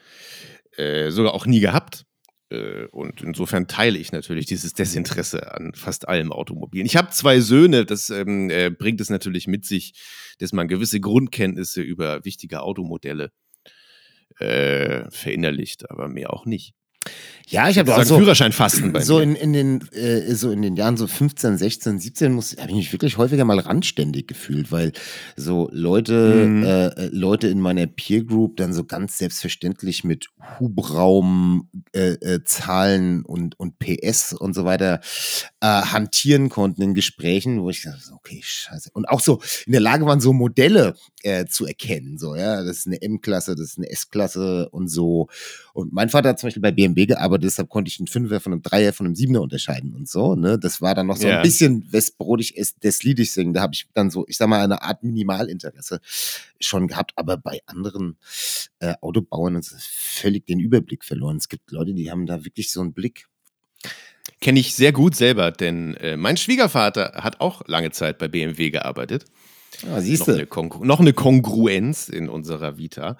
Äh, sogar auch nie gehabt. Äh, und insofern teile ich natürlich dieses Desinteresse an fast allem Automobilen. Ich habe zwei Söhne, das ähm, äh, bringt es natürlich mit sich, dass man gewisse Grundkenntnisse über wichtige Automodelle äh, verinnerlicht, aber mehr auch nicht. Ja, ich habe auch so Führerschein fasten bei so in, in den äh, so in den Jahren so 15, 16, 17 muss habe ich mich wirklich häufiger mal randständig gefühlt, weil so Leute mhm. äh, Leute in meiner Peer Group dann so ganz selbstverständlich mit Hubraum äh, äh, Zahlen und und PS und so weiter äh, hantieren konnten in Gesprächen, wo ich dachte, okay, scheiße. Und auch so in der Lage waren so Modelle äh, zu erkennen, so ja, das ist eine M-Klasse, das ist eine S-Klasse und so. Und mein Vater hat zum Beispiel bei BMW gearbeitet deshalb konnte ich einen Fünfer von einem Dreier von einem Siebener unterscheiden und so. Ne? Das war dann noch so yeah. ein bisschen westbrodig des Liedes singen. Da habe ich dann so, ich sag mal, eine Art Minimalinteresse schon gehabt, aber bei anderen äh, Autobauern ist völlig den Überblick verloren. Es gibt Leute, die haben da wirklich so einen Blick. Kenne ich sehr gut selber, denn äh, mein Schwiegervater hat auch lange Zeit bei BMW gearbeitet. Ah, siehst du. Noch, noch eine Kongruenz in unserer Vita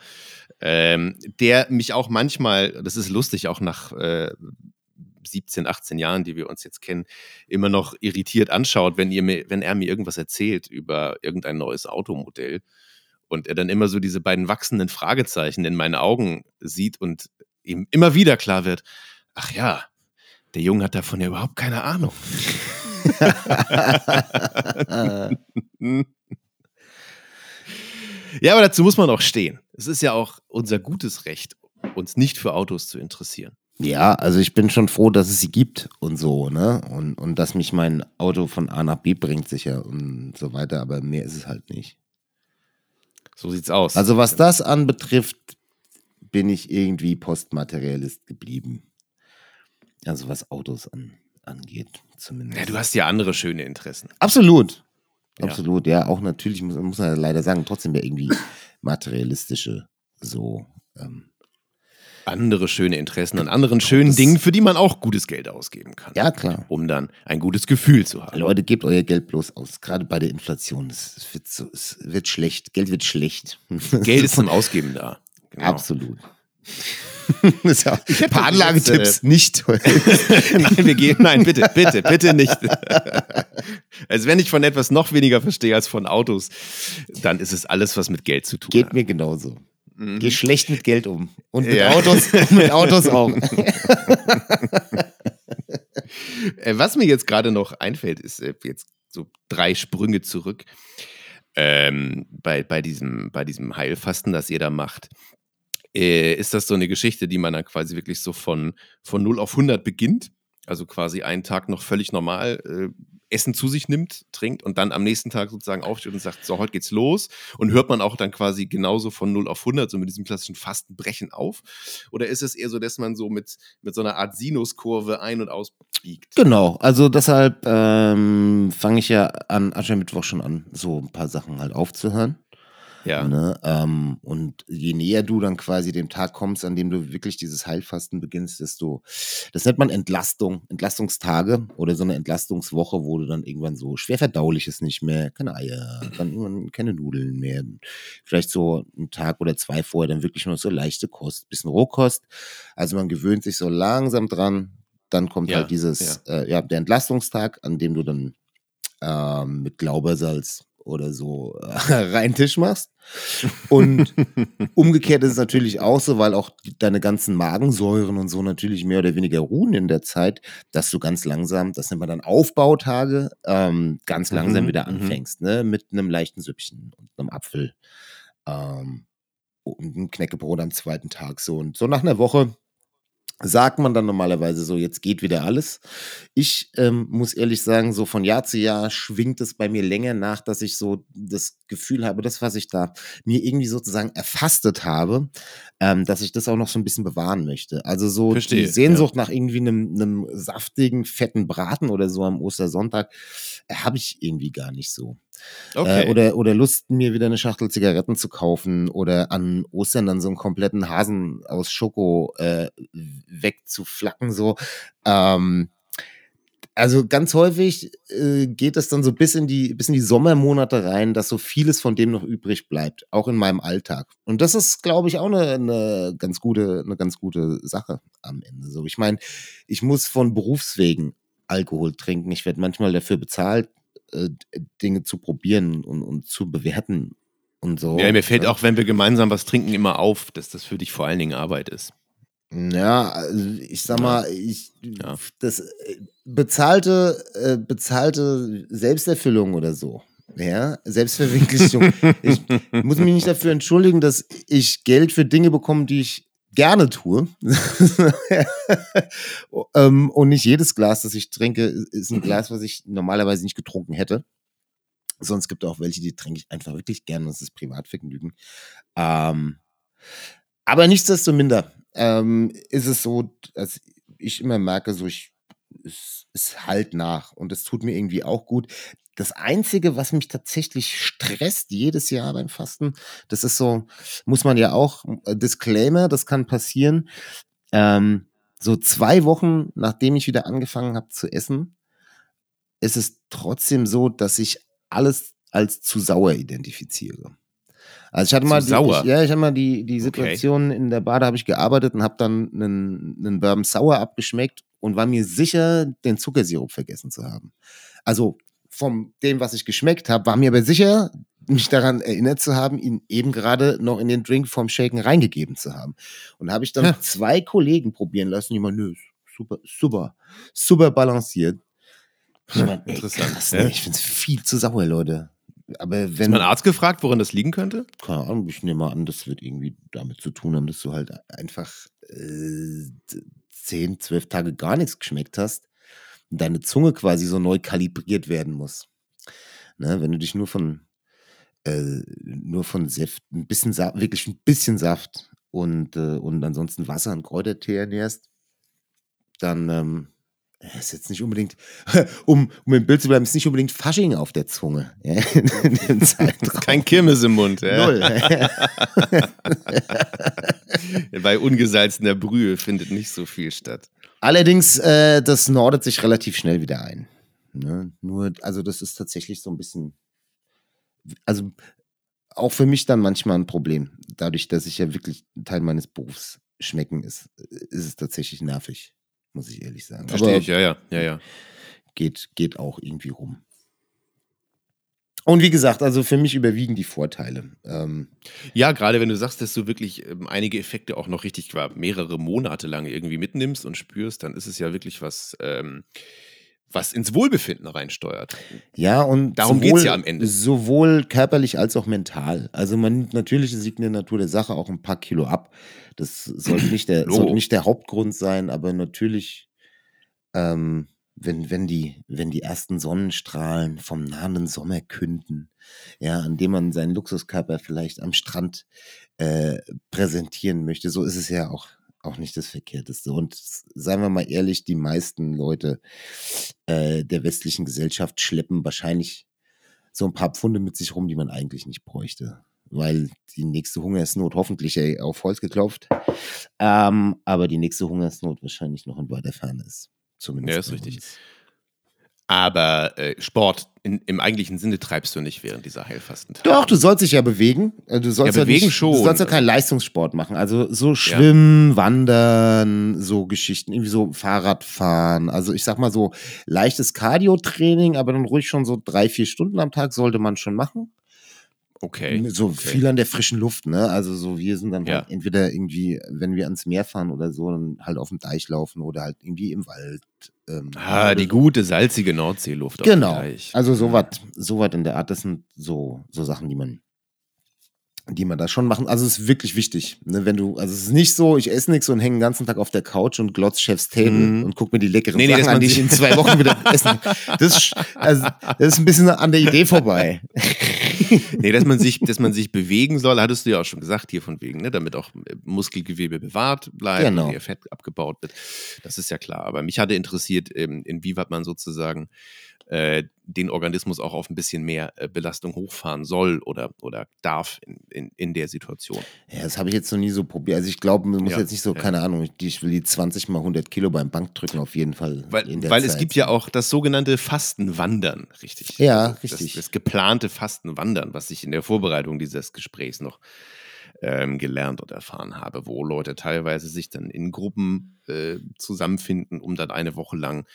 ähm, der mich auch manchmal, das ist lustig, auch nach äh, 17, 18 Jahren, die wir uns jetzt kennen, immer noch irritiert anschaut, wenn, ihr mir, wenn er mir irgendwas erzählt über irgendein neues Automodell und er dann immer so diese beiden wachsenden Fragezeichen in meinen Augen sieht und ihm immer wieder klar wird, ach ja, der Junge hat davon ja überhaupt keine Ahnung. Ja, aber dazu muss man auch stehen. Es ist ja auch unser gutes Recht, uns nicht für Autos zu interessieren. Ja, also ich bin schon froh, dass es sie gibt und so, ne? Und, und dass mich mein Auto von A nach B bringt, sicher und so weiter, aber mehr ist es halt nicht. So sieht's aus. Also was das anbetrifft, bin ich irgendwie Postmaterialist geblieben. Also was Autos an, angeht, zumindest. Ja, du hast ja andere schöne Interessen. Absolut. Absolut, ja. Auch natürlich, muss, muss man leider sagen, trotzdem ja irgendwie materialistische so. Ähm, andere schöne Interessen an anderen schönen Dingen, für die man auch gutes Geld ausgeben kann. Ja, klar. Um dann ein gutes Gefühl zu haben. Leute, gebt euer Geld bloß aus. Gerade bei der Inflation. Es wird, so, es wird schlecht. Geld wird schlecht. Geld ist zum Ausgeben da. Genau. Absolut. ja, ein paar Anlagetipps äh, nicht. nein, wir gehen, nein, bitte, bitte, bitte nicht. Also wenn ich von etwas noch weniger verstehe als von Autos, dann ist es alles, was mit Geld zu tun Geht hat. Geht mir genauso. Mhm. Geh schlecht mit Geld um. Und mit ja. Autos, und mit Autos auch. Äh, was mir jetzt gerade noch einfällt, ist äh, jetzt so drei Sprünge zurück. Ähm, bei, bei, diesem, bei diesem Heilfasten, das ihr da macht äh, ist das so eine Geschichte, die man dann quasi wirklich so von, von 0 auf 100 beginnt. Also quasi einen Tag noch völlig normal äh, Essen zu sich nimmt, trinkt und dann am nächsten Tag sozusagen aufsteht und sagt, so, heute geht's los. Und hört man auch dann quasi genauso von 0 auf 100, so mit diesem klassischen Fastenbrechen auf? Oder ist es eher so, dass man so mit, mit so einer Art Sinuskurve ein- und ausbiegt? Genau, also deshalb ähm, fange ich ja an Aschermittwoch schon an, so ein paar Sachen halt aufzuhören. Ja. Ne? Ähm, und je näher du dann quasi dem Tag kommst, an dem du wirklich dieses Heilfasten beginnst, desto, das nennt man Entlastung, Entlastungstage oder so eine Entlastungswoche, wo du dann irgendwann so schwer verdauliches nicht mehr, keine Eier, dann irgendwann keine Nudeln mehr. Vielleicht so einen Tag oder zwei vorher dann wirklich nur so leichte Kost, bisschen Rohkost. Also man gewöhnt sich so langsam dran. Dann kommt ja, halt dieses, ja. Äh, ja, der Entlastungstag, an dem du dann ähm, mit Glaubersalz oder so äh, rein Tisch machst. Und umgekehrt ist es natürlich auch so, weil auch deine ganzen Magensäuren und so natürlich mehr oder weniger ruhen in der Zeit, dass du ganz langsam, das nennt man dann Aufbautage, ähm, ganz langsam mhm, wieder mhm. anfängst, ne? Mit einem leichten Süppchen und einem Apfel. Ähm, und ein Knäckebrot am zweiten Tag so. Und so nach einer Woche sagt man dann normalerweise so, jetzt geht wieder alles. Ich ähm, muss ehrlich sagen, so von Jahr zu Jahr schwingt es bei mir länger nach, dass ich so das Gefühl habe, das, was ich da mir irgendwie sozusagen erfastet habe, ähm, dass ich das auch noch so ein bisschen bewahren möchte. Also so Verstehe, die Sehnsucht nach irgendwie einem, einem saftigen, fetten Braten oder so am Ostersonntag äh, habe ich irgendwie gar nicht so. Okay. Äh, oder, oder Lust, mir wieder eine Schachtel Zigaretten zu kaufen oder an Ostern dann so einen kompletten Hasen aus Schoko äh, wegzuflacken. So. Ähm, also ganz häufig äh, geht es dann so bis in die bis in die Sommermonate rein, dass so vieles von dem noch übrig bleibt, auch in meinem Alltag. Und das ist, glaube ich, auch eine, eine ganz gute eine ganz gute Sache am Ende. So, ich meine, ich muss von Berufswegen Alkohol trinken. Ich werde manchmal dafür bezahlt, äh, Dinge zu probieren und, und zu bewerten und so. ja, mir fällt Ja. auch, wenn wir gemeinsam was trinken, immer auf, dass das für dich vor allen Dingen Arbeit ist. Ja, also ich sag mal, ich Ja. das äh, bezahlte äh, bezahlte Selbsterfüllung oder so. Ja, Selbstverwirklichung. ich muss mich nicht dafür entschuldigen, dass ich Geld für Dinge bekomme, die ich gerne tue. ähm, und nicht jedes Glas, das ich trinke, ist ein Glas, was ich normalerweise nicht getrunken hätte. Sonst gibt es auch welche, die trinke ich einfach wirklich gerne. Das ist Privatvergnügen. Ähm, aber nichtsdestominder ähm, ist es so, dass ich immer merke, so ich, es, es halt nach und es tut mir irgendwie auch gut. Das Einzige, was mich tatsächlich stresst jedes Jahr beim Fasten, das ist so, muss man ja auch, äh, Disclaimer, das kann passieren, ähm, so zwei Wochen, nachdem ich wieder angefangen habe zu essen, ist es trotzdem so, dass ich alles als zu sauer identifiziere. Also ich hatte Zu mal, die, sauer? Ich, ja, ich hatte mal die, die Okay. Situation in der Bar, da habe ich gearbeitet und habe dann einen, einen Bourbon Sauer abgeschmeckt und war mir sicher, den Zuckersirup vergessen zu haben. Also von dem, was ich geschmeckt habe, war mir aber sicher, mich daran erinnert zu haben, ihn eben gerade noch in den Drink vom Shaken reingegeben zu haben. Und habe ich dann Ja. zwei Kollegen probieren lassen, die meinen, nö, super, super, super balanciert. Ich mein, ey, Interessant, krass, ja. ne? Ich finde es viel zu sauer, Leute. Aber Hast wenn, du mal einen Arzt gefragt, woran das liegen könnte? keine Ahnung, ich nehme mal an, das wird irgendwie damit zu tun haben, dass du halt einfach äh, zehn, zwölf Tage gar nichts geschmeckt hast und deine Zunge quasi so neu kalibriert werden muss. Ne, wenn du dich nur von äh, nur von Saft, ein bisschen Saft, wirklich ein bisschen Saft und, äh, und ansonsten Wasser und Kräutertee ernährst, dann ähm, ist jetzt nicht unbedingt, um, um im Bild zu bleiben, ist nicht unbedingt Fasching auf der Zunge. Ja. Kein Kirmes im Mund. Ja. Null. Bei ungesalzener Brühe findet nicht so viel statt. Allerdings, äh, das nordet sich relativ schnell wieder ein. Ne? Nur, also das ist tatsächlich so ein bisschen, also auch für mich dann manchmal ein Problem. Dadurch, dass ich ja wirklich Teil meines Berufs schmecken ist, ist es tatsächlich nervig, muss ich ehrlich sagen. Verstehe Aber ich, ja, ja, ja, ja. geht, geht auch irgendwie rum. Und wie gesagt, also für mich überwiegen die Vorteile. Ähm, Ja, gerade wenn du sagst, dass du wirklich ähm, einige Effekte auch noch richtig mehrere Monate lang irgendwie mitnimmst und spürst, dann ist es ja wirklich was, ähm, was ins Wohlbefinden reinsteuert. Ja, und Darum geht's ja am Ende. Sowohl körperlich als auch mental. Also man nimmt natürlich, es liegt in der Natur der Sache, auch ein paar Kilo ab. Das sollte nicht der, sollte nicht der Hauptgrund sein, aber natürlich, ähm, wenn, wenn, die, wenn die ersten Sonnenstrahlen vom nahenden Sommer künden, ja, an dem man seinen Luxuskörper vielleicht am Strand äh, präsentieren möchte, so ist es ja auch, auch nicht das Verkehrteste. Und seien wir mal ehrlich, die meisten Leute äh, der westlichen Gesellschaft schleppen wahrscheinlich so ein paar Pfunde mit sich rum, die man eigentlich nicht bräuchte. Weil die nächste Hungersnot hoffentlich ey, auf Holz geklopft, ähm, aber die nächste Hungersnot wahrscheinlich noch in weiter Ferne ist. Zumindest. Ja, ist richtig. uns. Aber äh, Sport in, im eigentlichen Sinne treibst du nicht während dieser Heilfastenzeit. Doch, du sollst dich ja bewegen. Äh, Du sollst Ja, ja, bewegen nicht, schon. Du sollst ja keinen Leistungssport machen. Also so Schwimmen, Wandern, so Geschichten, irgendwie so Fahrradfahren. Also ich sag mal so leichtes Cardio-Training, aber dann ruhig schon so drei, vier Stunden am Tag sollte man schon machen. Okay. So okay. viel an der frischen Luft, ne? Also so wir sind dann Ja. halt entweder irgendwie, wenn wir ans Meer fahren oder so, dann halt auf dem Deich laufen oder halt irgendwie im Wald. Ähm, Ah, die so. gute, salzige Nordseeluft. auf dem Genau. Also sowas so wat in der Art, das sind so, so Sachen, die man, die man da schon machen. Also es ist wirklich wichtig, ne? wenn du, also es ist nicht so, ich esse nichts und hänge den ganzen Tag auf der Couch und glotz Chef's Table Mhm. und guck mir die leckeren Nee, nee, Sachen an, man die ich in zwei Wochen wieder essen. Das, ist- also, das ist ein bisschen an der Idee vorbei. Nee, dass man sich, dass man sich bewegen soll, hattest du ja auch schon gesagt hier von wegen, ne, damit auch äh, Muskelgewebe bewahrt bleibt Genau. und ihr Fett abgebaut wird. Das ist ja klar. Aber mich hatte interessiert, ähm, inwieweit man sozusagen äh, den Organismus auch auf ein bisschen mehr äh, Belastung hochfahren soll oder, oder darf in, in, in der Situation. Ja, das habe ich jetzt noch nie so probiert. Also ich glaube, man muss Ja, jetzt nicht so, ja. keine Ahnung, ich, will die 20 mal 100 Kilo beim Bankdrücken auf jeden Fall. Weil, weil es Zeit. gibt ja auch das sogenannte Fastenwandern, richtig? Ja, Also richtig. Das, das geplante Fastenwandern, was ich in der Vorbereitung dieses Gesprächs noch ähm, gelernt und erfahren habe, wo Leute teilweise sich dann in Gruppen äh, zusammenfinden, um dann eine Woche lang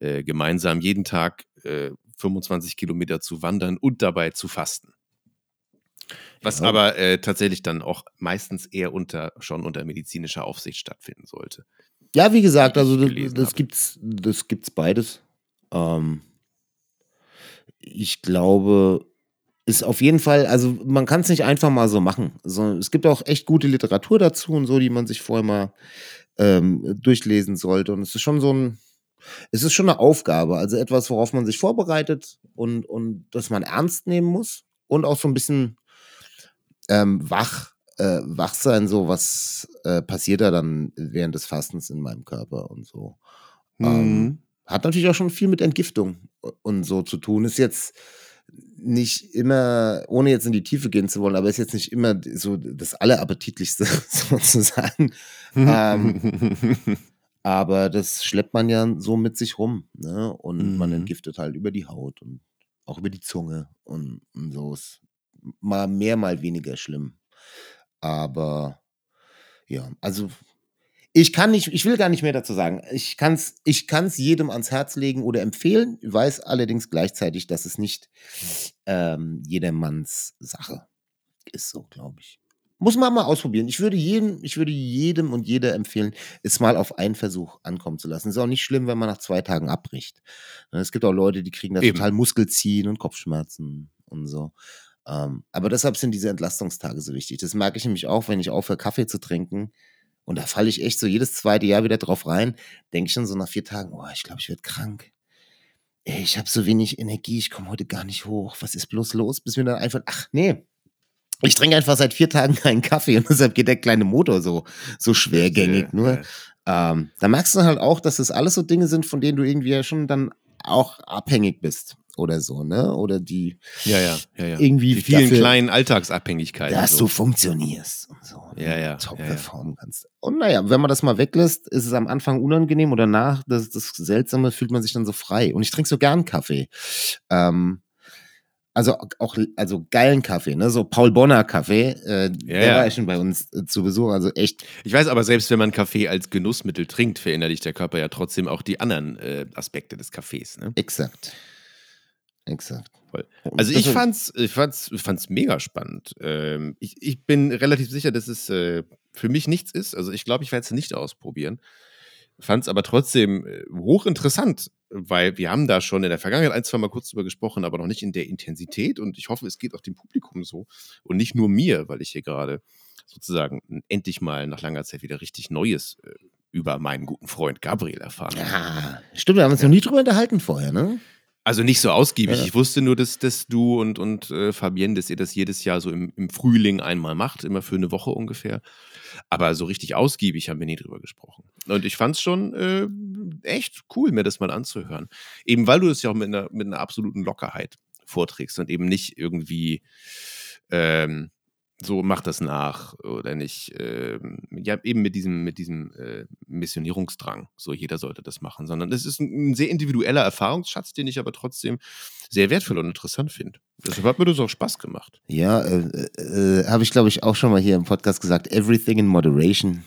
äh, gemeinsam jeden Tag äh, 25 Kilometer zu wandern und dabei zu fasten. Was Ja. aber äh, tatsächlich dann auch meistens eher unter, schon unter medizinischer Aufsicht stattfinden sollte. Ja, wie gesagt, also das, das gibt's, das gibt's beides. Ähm, ich glaube, ist auf jeden Fall, also man kann es nicht einfach mal so machen. So, es gibt auch echt gute Literatur dazu und so, die man sich vorher mal ähm, durchlesen sollte. Und es ist schon so ein, es ist schon eine Aufgabe, also etwas, worauf man sich vorbereitet und, und das man ernst nehmen muss und auch so ein bisschen ähm, wach, äh, wach sein, so was äh, passiert da dann während des Fastens in meinem Körper und so. Ähm, hat natürlich auch schon viel mit Entgiftung und so zu tun. Ist jetzt nicht immer, ohne jetzt in die Tiefe gehen zu wollen, aber ist jetzt nicht immer so das Allerappetitlichste sozusagen. ähm, aber das schleppt man ja so mit sich rum. Ne? Und man Mhm. entgiftet halt über die Haut und auch über die Zunge und, und so ist mal mehr, mal weniger schlimm. Aber ja, also ich kann nicht, ich will gar nicht mehr dazu sagen. Ich kann es ich kann's jedem ans Herz legen oder empfehlen, weiß allerdings gleichzeitig, dass es nicht ähm, jedermanns Sache ist, so glaube ich. Muss man mal ausprobieren. Ich würde jedem, ich würde jedem und jeder empfehlen, es mal auf einen Versuch ankommen zu lassen. Ist auch nicht schlimm, wenn man nach zwei Tagen abbricht. Ne, Es gibt auch Leute, die kriegen da Eben. total Muskelziehen und Kopfschmerzen und so. Ähm, aber deshalb sind diese Entlastungstage so wichtig. Das merke ich nämlich auch, wenn ich aufhöre, Kaffee zu trinken. Und da falle ich echt so jedes zweite Jahr wieder drauf rein. Denke ich schon so nach vier Tagen, oh, ich glaube, ich werde krank. Ey, ich habe so wenig Energie, ich komme heute gar nicht hoch. Was ist bloß los? Bis mir dann einfach, ach nee, ich trinke einfach seit vier Tagen keinen Kaffee und deshalb geht der kleine Motor so, so schwergängig. Nur, äh, ähm, da merkst du halt auch, dass das alles so Dinge sind, von denen du irgendwie ja schon dann auch abhängig bist oder so, ne? Oder die Ja, ja, ja, ja. irgendwie Die vielen dafür- kleinen Alltagsabhängigkeiten. dass so. du funktionierst und so. ne? Ja, ja, Top ja, ja. performen kannst. Und naja, wenn man das mal weglässt, ist es am Anfang unangenehm oder nach, das, das Seltsame fühlt man sich dann so frei. Und ich trinke so gern Kaffee. Ähm, also auch, also geilen Kaffee, ne? So Paul Bonner Kaffee. Äh, der ja. war ja schon bei uns äh, zu Besuch. Also echt, Ich weiß aber, selbst wenn man Kaffee als Genussmittel trinkt, verinnerlicht der Körper ja trotzdem auch die anderen äh, Aspekte des Kaffees. Ne? exakt. Exakt. Voll. Also ich fand's, ich fand's, fand's mega spand. Ähm, ich, ich bin relativ sicher, dass es äh, für mich nichts ist. Also ich glaube, ich werde es nicht ausprobieren. Fand's aber trotzdem äh, hochinteressant, weil wir haben da schon in der Vergangenheit ein, zwei Mal kurz drüber gesprochen, aber noch nicht in der Intensität. Und ich hoffe, es geht auch dem Publikum so und nicht nur mir, weil ich hier gerade sozusagen endlich mal nach langer Zeit wieder richtig Neues äh, über meinen guten Freund Gabriel erfahren habe. Ja, stimmt, wir haben uns noch nie drüber unterhalten vorher, ne? Also nicht so ausgiebig. Ja. Ich wusste nur, dass, dass du und, und äh, Fabienne, dass ihr das jedes Jahr so im, im Frühling einmal macht, immer für eine Woche ungefähr. Aber so richtig ausgiebig haben wir nie drüber gesprochen. Und ich fand es schon äh, echt cool, mir das mal anzuhören. Eben weil du es ja auch mit einer, mit einer absoluten Lockerheit vorträgst und eben nicht irgendwie ähm, so mach das nach oder nicht. Ähm, ja, eben mit diesem, mit diesem äh, Missionierungsdrang. So jeder sollte das machen, sondern es ist ein, ein sehr individueller Erfahrungsschatz, den ich aber trotzdem sehr wertvoll und interessant finde. Deshalb hat mir das auch Spaß gemacht. Ja, äh, äh, habe ich glaube ich auch schon mal hier im Podcast gesagt. Everything in moderation.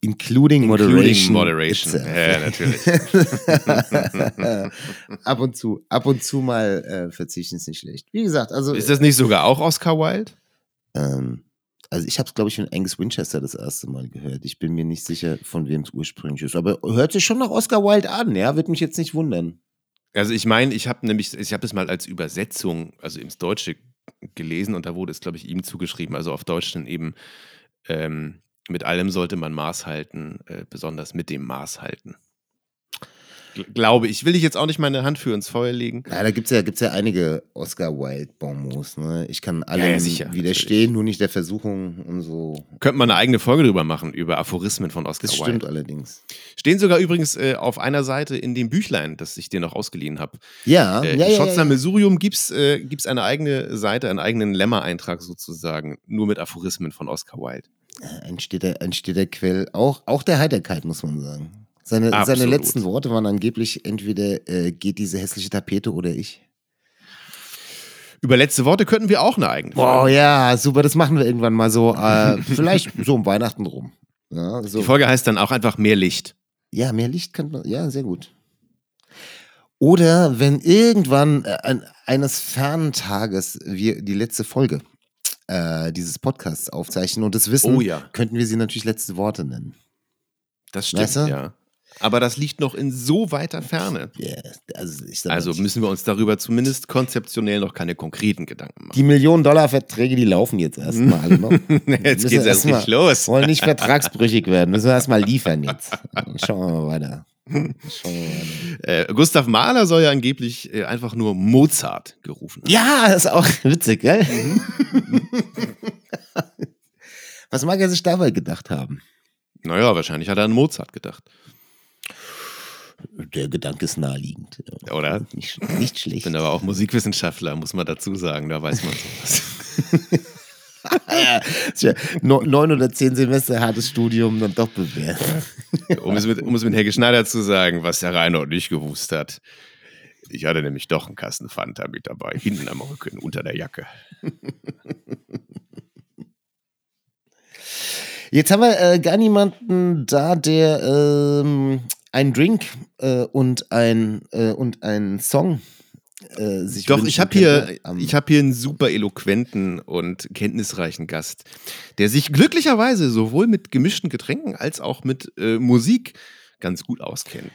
Including, Including moderation. moderation. itself. Ja, ab und zu, ab und zu mal äh, verzichten ist nicht schlecht. Wie gesagt, also, Ist das nicht sogar auch Oscar Wilde? Ähm, also ich habe es glaube ich von Angus Winchester das erste Mal gehört. Ich bin mir nicht sicher, von wem es ursprünglich ist, aber hört sich schon nach Oscar Wilde an. Ja, wird mich jetzt nicht wundern. Also ich meine, ich habe nämlich, ich habe es mal als Übersetzung, also ins Deutsche gelesen und da wurde es, glaube ich, ihm zugeschrieben. Also auf Deutsch dann eben, ähm, mit allem sollte man Maß halten, äh, besonders mit dem Maß halten. Glaube ich. Will ich jetzt auch nicht meine Hand für ins Feuer legen. Ja, da gibt es ja, gibt's ja einige Oscar Wilde-Bonbons. Ne? Ich kann allem Ja, sicher, widerstehen, nur nicht der Versuchung und so. Könnte man eine eigene Folge drüber machen, über Aphorismen von Oscar Das stimmt Wilde. allerdings. Stehen sogar übrigens äh, auf einer Seite in dem Büchlein, das ich dir noch ausgeliehen habe. Ja, Äh, ja, ja, Schotzner ja, ja. Missourium gibt es äh, gibt's eine eigene Seite, einen eigenen Lemma-Eintrag sozusagen, nur mit Aphorismen von Oscar Wilde. Ein steter, ein steter Quell, auch, auch der Heiterkeit, muss man sagen. Seine, seine letzten Worte waren angeblich entweder äh, geht diese hässliche Tapete oder ich. Über letzte Worte könnten wir auch eine eigene Folge. ja, super, das machen wir irgendwann mal so. Äh, vielleicht so um Weihnachten rum. Ja, so. Die Folge heißt dann auch einfach mehr Licht. Ja, mehr Licht könnte man, ja, sehr gut. Oder wenn irgendwann äh, eines fernen Tages wir die letzte Folge äh, dieses Podcasts aufzeichnen und das wissen, Oh ja. könnten wir sie natürlich letzte Worte nennen. Das stimmt, Weißt du? ja. Aber das liegt noch in so weiter Ferne. Ja, also Also müssen wir uns darüber zumindest konzeptionell noch keine konkreten Gedanken machen. die Millionen-Dollar-Verträge, die laufen jetzt erstmal noch. Jetzt geht's wir erst mal- richtig los. Wollen nicht vertragsbrüchig werden, müssen wir erstmal liefern jetzt. Schauen wir mal weiter. Schauen wir mal weiter. Äh, Gustav Mahler soll ja angeblich äh, einfach nur Mozart gerufen haben. Ja, ist auch witzig, gell? Mhm. Was mag er sich dabei gedacht haben? Naja, wahrscheinlich hat er an Mozart gedacht. Der Gedanke ist naheliegend. Oder? Nicht, nicht Ich schlecht. bin aber auch Musikwissenschaftler, muss man dazu sagen. Da weiß man sowas. Ja, neun oder zehn Semester hartes Studium dann doch bewährt. um, es mit, um es mit Helge Schneider zu sagen, was der Reinhold nicht gewusst hat. Ich hatte nämlich doch einen Kasten Fanta mit dabei, hinten am Rücken, unter der Jacke. Jetzt haben wir äh, gar niemanden da, der ähm, einen Drink äh, und ein äh, und einen Song äh, sich Doch, ich habe hier. Am- ich hab hier einen super eloquenten und kenntnisreichen Gast, der sich glücklicherweise sowohl mit gemischten Getränken als auch mit äh, Musik ganz gut auskennt.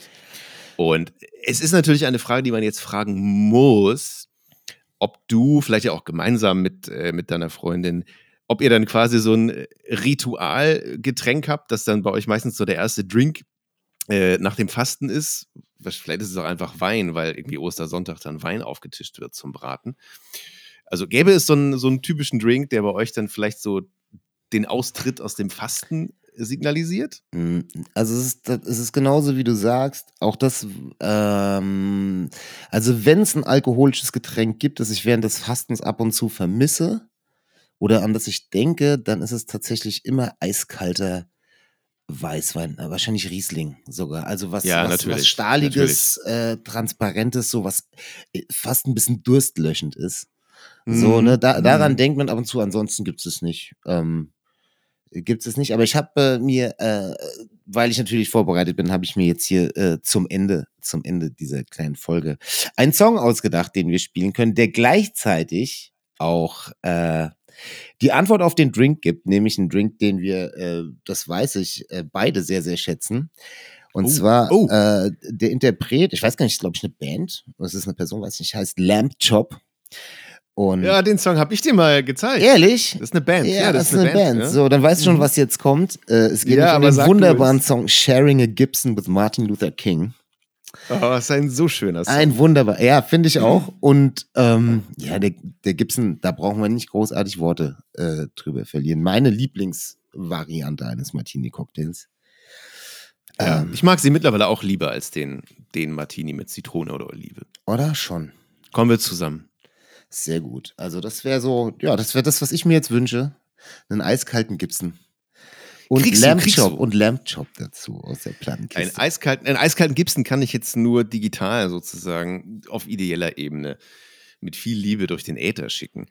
Und es ist natürlich eine Frage, die man jetzt fragen muss, ob du vielleicht ja auch gemeinsam mit, äh, mit deiner Freundin, ob ihr dann quasi so ein äh, Ritualgetränk habt, das dann bei euch meistens so der erste Drink äh, nach dem Fasten ist. Vielleicht ist es auch einfach Wein, weil irgendwie Ostersonntag dann Wein aufgetischt wird zum Braten. Also gäbe es so einen, so einen typischen Drink, der bei euch dann vielleicht so den Austritt aus dem Fasten signalisiert? Mm, Also es ist, es ist genauso wie du sagst, auch das, ähm, also wenn es ein alkoholisches Getränk gibt, das ich während des Fastens ab und zu vermisse oder an das ich denke, dann ist es tatsächlich immer eiskalter Weißwein, äh, wahrscheinlich Riesling sogar. Also was, Ja, was, was Stahliges, äh, Transparentes, so was äh, fast ein bisschen durstlöschend ist. So, Mhm. ne, da, daran Mhm. denkt man ab und zu, ansonsten gibt es nicht. Ähm, gibt es nicht, aber ich habe äh, mir, äh, weil ich natürlich vorbereitet bin, habe ich mir jetzt hier äh, zum Ende, zum Ende dieser kleinen Folge einen Song ausgedacht, den wir spielen können, der gleichzeitig auch äh, die Antwort auf den Drink gibt, nämlich einen Drink, den wir, äh, das weiß ich, äh, beide sehr, sehr schätzen. Und Oh, zwar oh. Äh, der Interpret, ich weiß gar nicht, glaube ich, eine Band, das ist eine Person, weiß nicht, heißt Lamp Chop. Und Ja, den Song habe ich dir mal gezeigt. ehrlich? Das ist eine Band. Ja, das, ist eine Band. ja. So, dann weißt du schon, Mhm. was jetzt kommt. Äh, es geht Ja, um den wunderbaren es. Song Sharing a Gibson with Martin Luther King. Oh, das ist ein so schöner Song. Ein wunderbar, ja, finde ich auch. Und ähm, ja, der, der Gibson, da brauchen wir nicht großartig Worte äh, drüber verlieren. Meine Lieblingsvariante eines Martini-Cocktails. ja, Ähm, ich mag sie mittlerweile auch lieber als den, den Martini mit Zitrone oder Olive. oder schon? Kommen wir zusammen. Sehr gut. Also das wäre so, ja, das wäre das, was ich mir jetzt wünsche. Einen eiskalten Gibson. Und Kriegst Lamb Chop und Lamb Chop dazu aus der Ein Plattenkiste. eiskalten, einen eiskalten Gibson kann ich jetzt nur digital sozusagen auf ideeller Ebene mit viel Liebe durch den Äther schicken.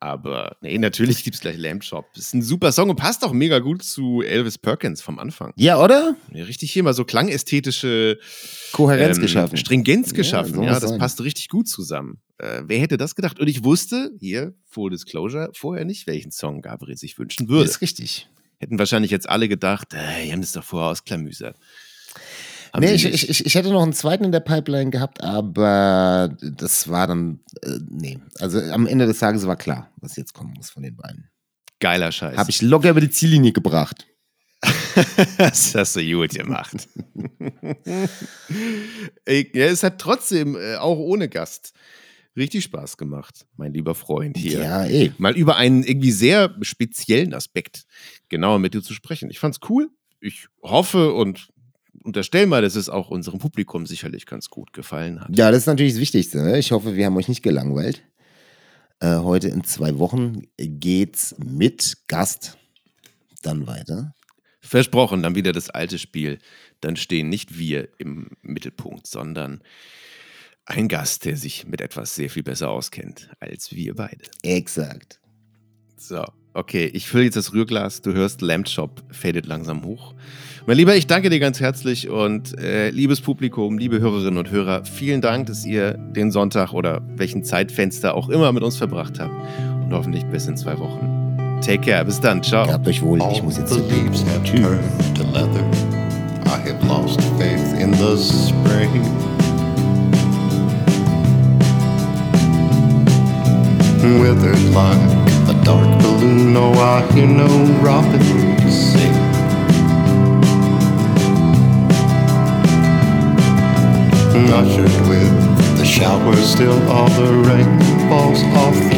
Aber nee, natürlich gibt es gleich Lamb Chop. Ist ein super Song und passt auch mega gut zu Elvis Perkins vom Anfang. Ja, oder? Ja, richtig hier mal so klangästhetische Kohärenz ähm, geschaffen. Stringenz Ja, geschaffen. Ja, muss das sein. passt richtig gut zusammen. Äh, wer hätte das gedacht? Und ich wusste, hier, Full Disclosure, vorher nicht, welchen Song Gabriel sich wünschen würde. Ist richtig. Hätten wahrscheinlich jetzt alle gedacht, äh, die haben das doch vorher ausklamüsert. Haben Nee, ich, ich, ich, hätte noch einen zweiten in der Pipeline gehabt, aber das war dann, äh, nee. Also am Ende des Tages war klar. was jetzt kommen muss von den beiden. Geiler Scheiß. Habe ich locker über die Ziellinie gebracht. das hast du gut gemacht. Ey, ja, es hat trotzdem, äh, auch ohne Gast, richtig Spaß gemacht, mein lieber Freund hier. Ja, eh. Mal über einen irgendwie sehr speziellen Aspekt genauer mit dir zu sprechen. Ich fand's cool. Ich hoffe und unterstelle mal, dass es auch unserem Publikum sicherlich ganz gut gefallen hat. Ja, das ist natürlich das Wichtigste. Ne? Ich hoffe, wir haben euch nicht gelangweilt. Äh, heute in zwei Wochen geht's mit Gast dann weiter. Versprochen, dann wieder das alte Spiel. Dann stehen nicht wir im Mittelpunkt, sondern ein Gast, der sich mit etwas sehr viel besser auskennt als wir beide. Exakt. So, okay, ich fülle jetzt das Rührglas. Du hörst Lamp Shop fadet langsam hoch. Mein Lieber, ich danke dir ganz herzlich und äh, liebes Publikum, liebe Hörerinnen und Hörer, vielen Dank, dass ihr den Sonntag oder welchen Zeitfenster auch immer mit uns verbracht habt und hoffentlich bis in zwei Wochen. Take care, bis dann, ciao. Gehabt euch wohl. Ich muss jetzt the zu leaves have Tschüss. no, I hear no robin sing. Ushered with the shower, still all the rain falls off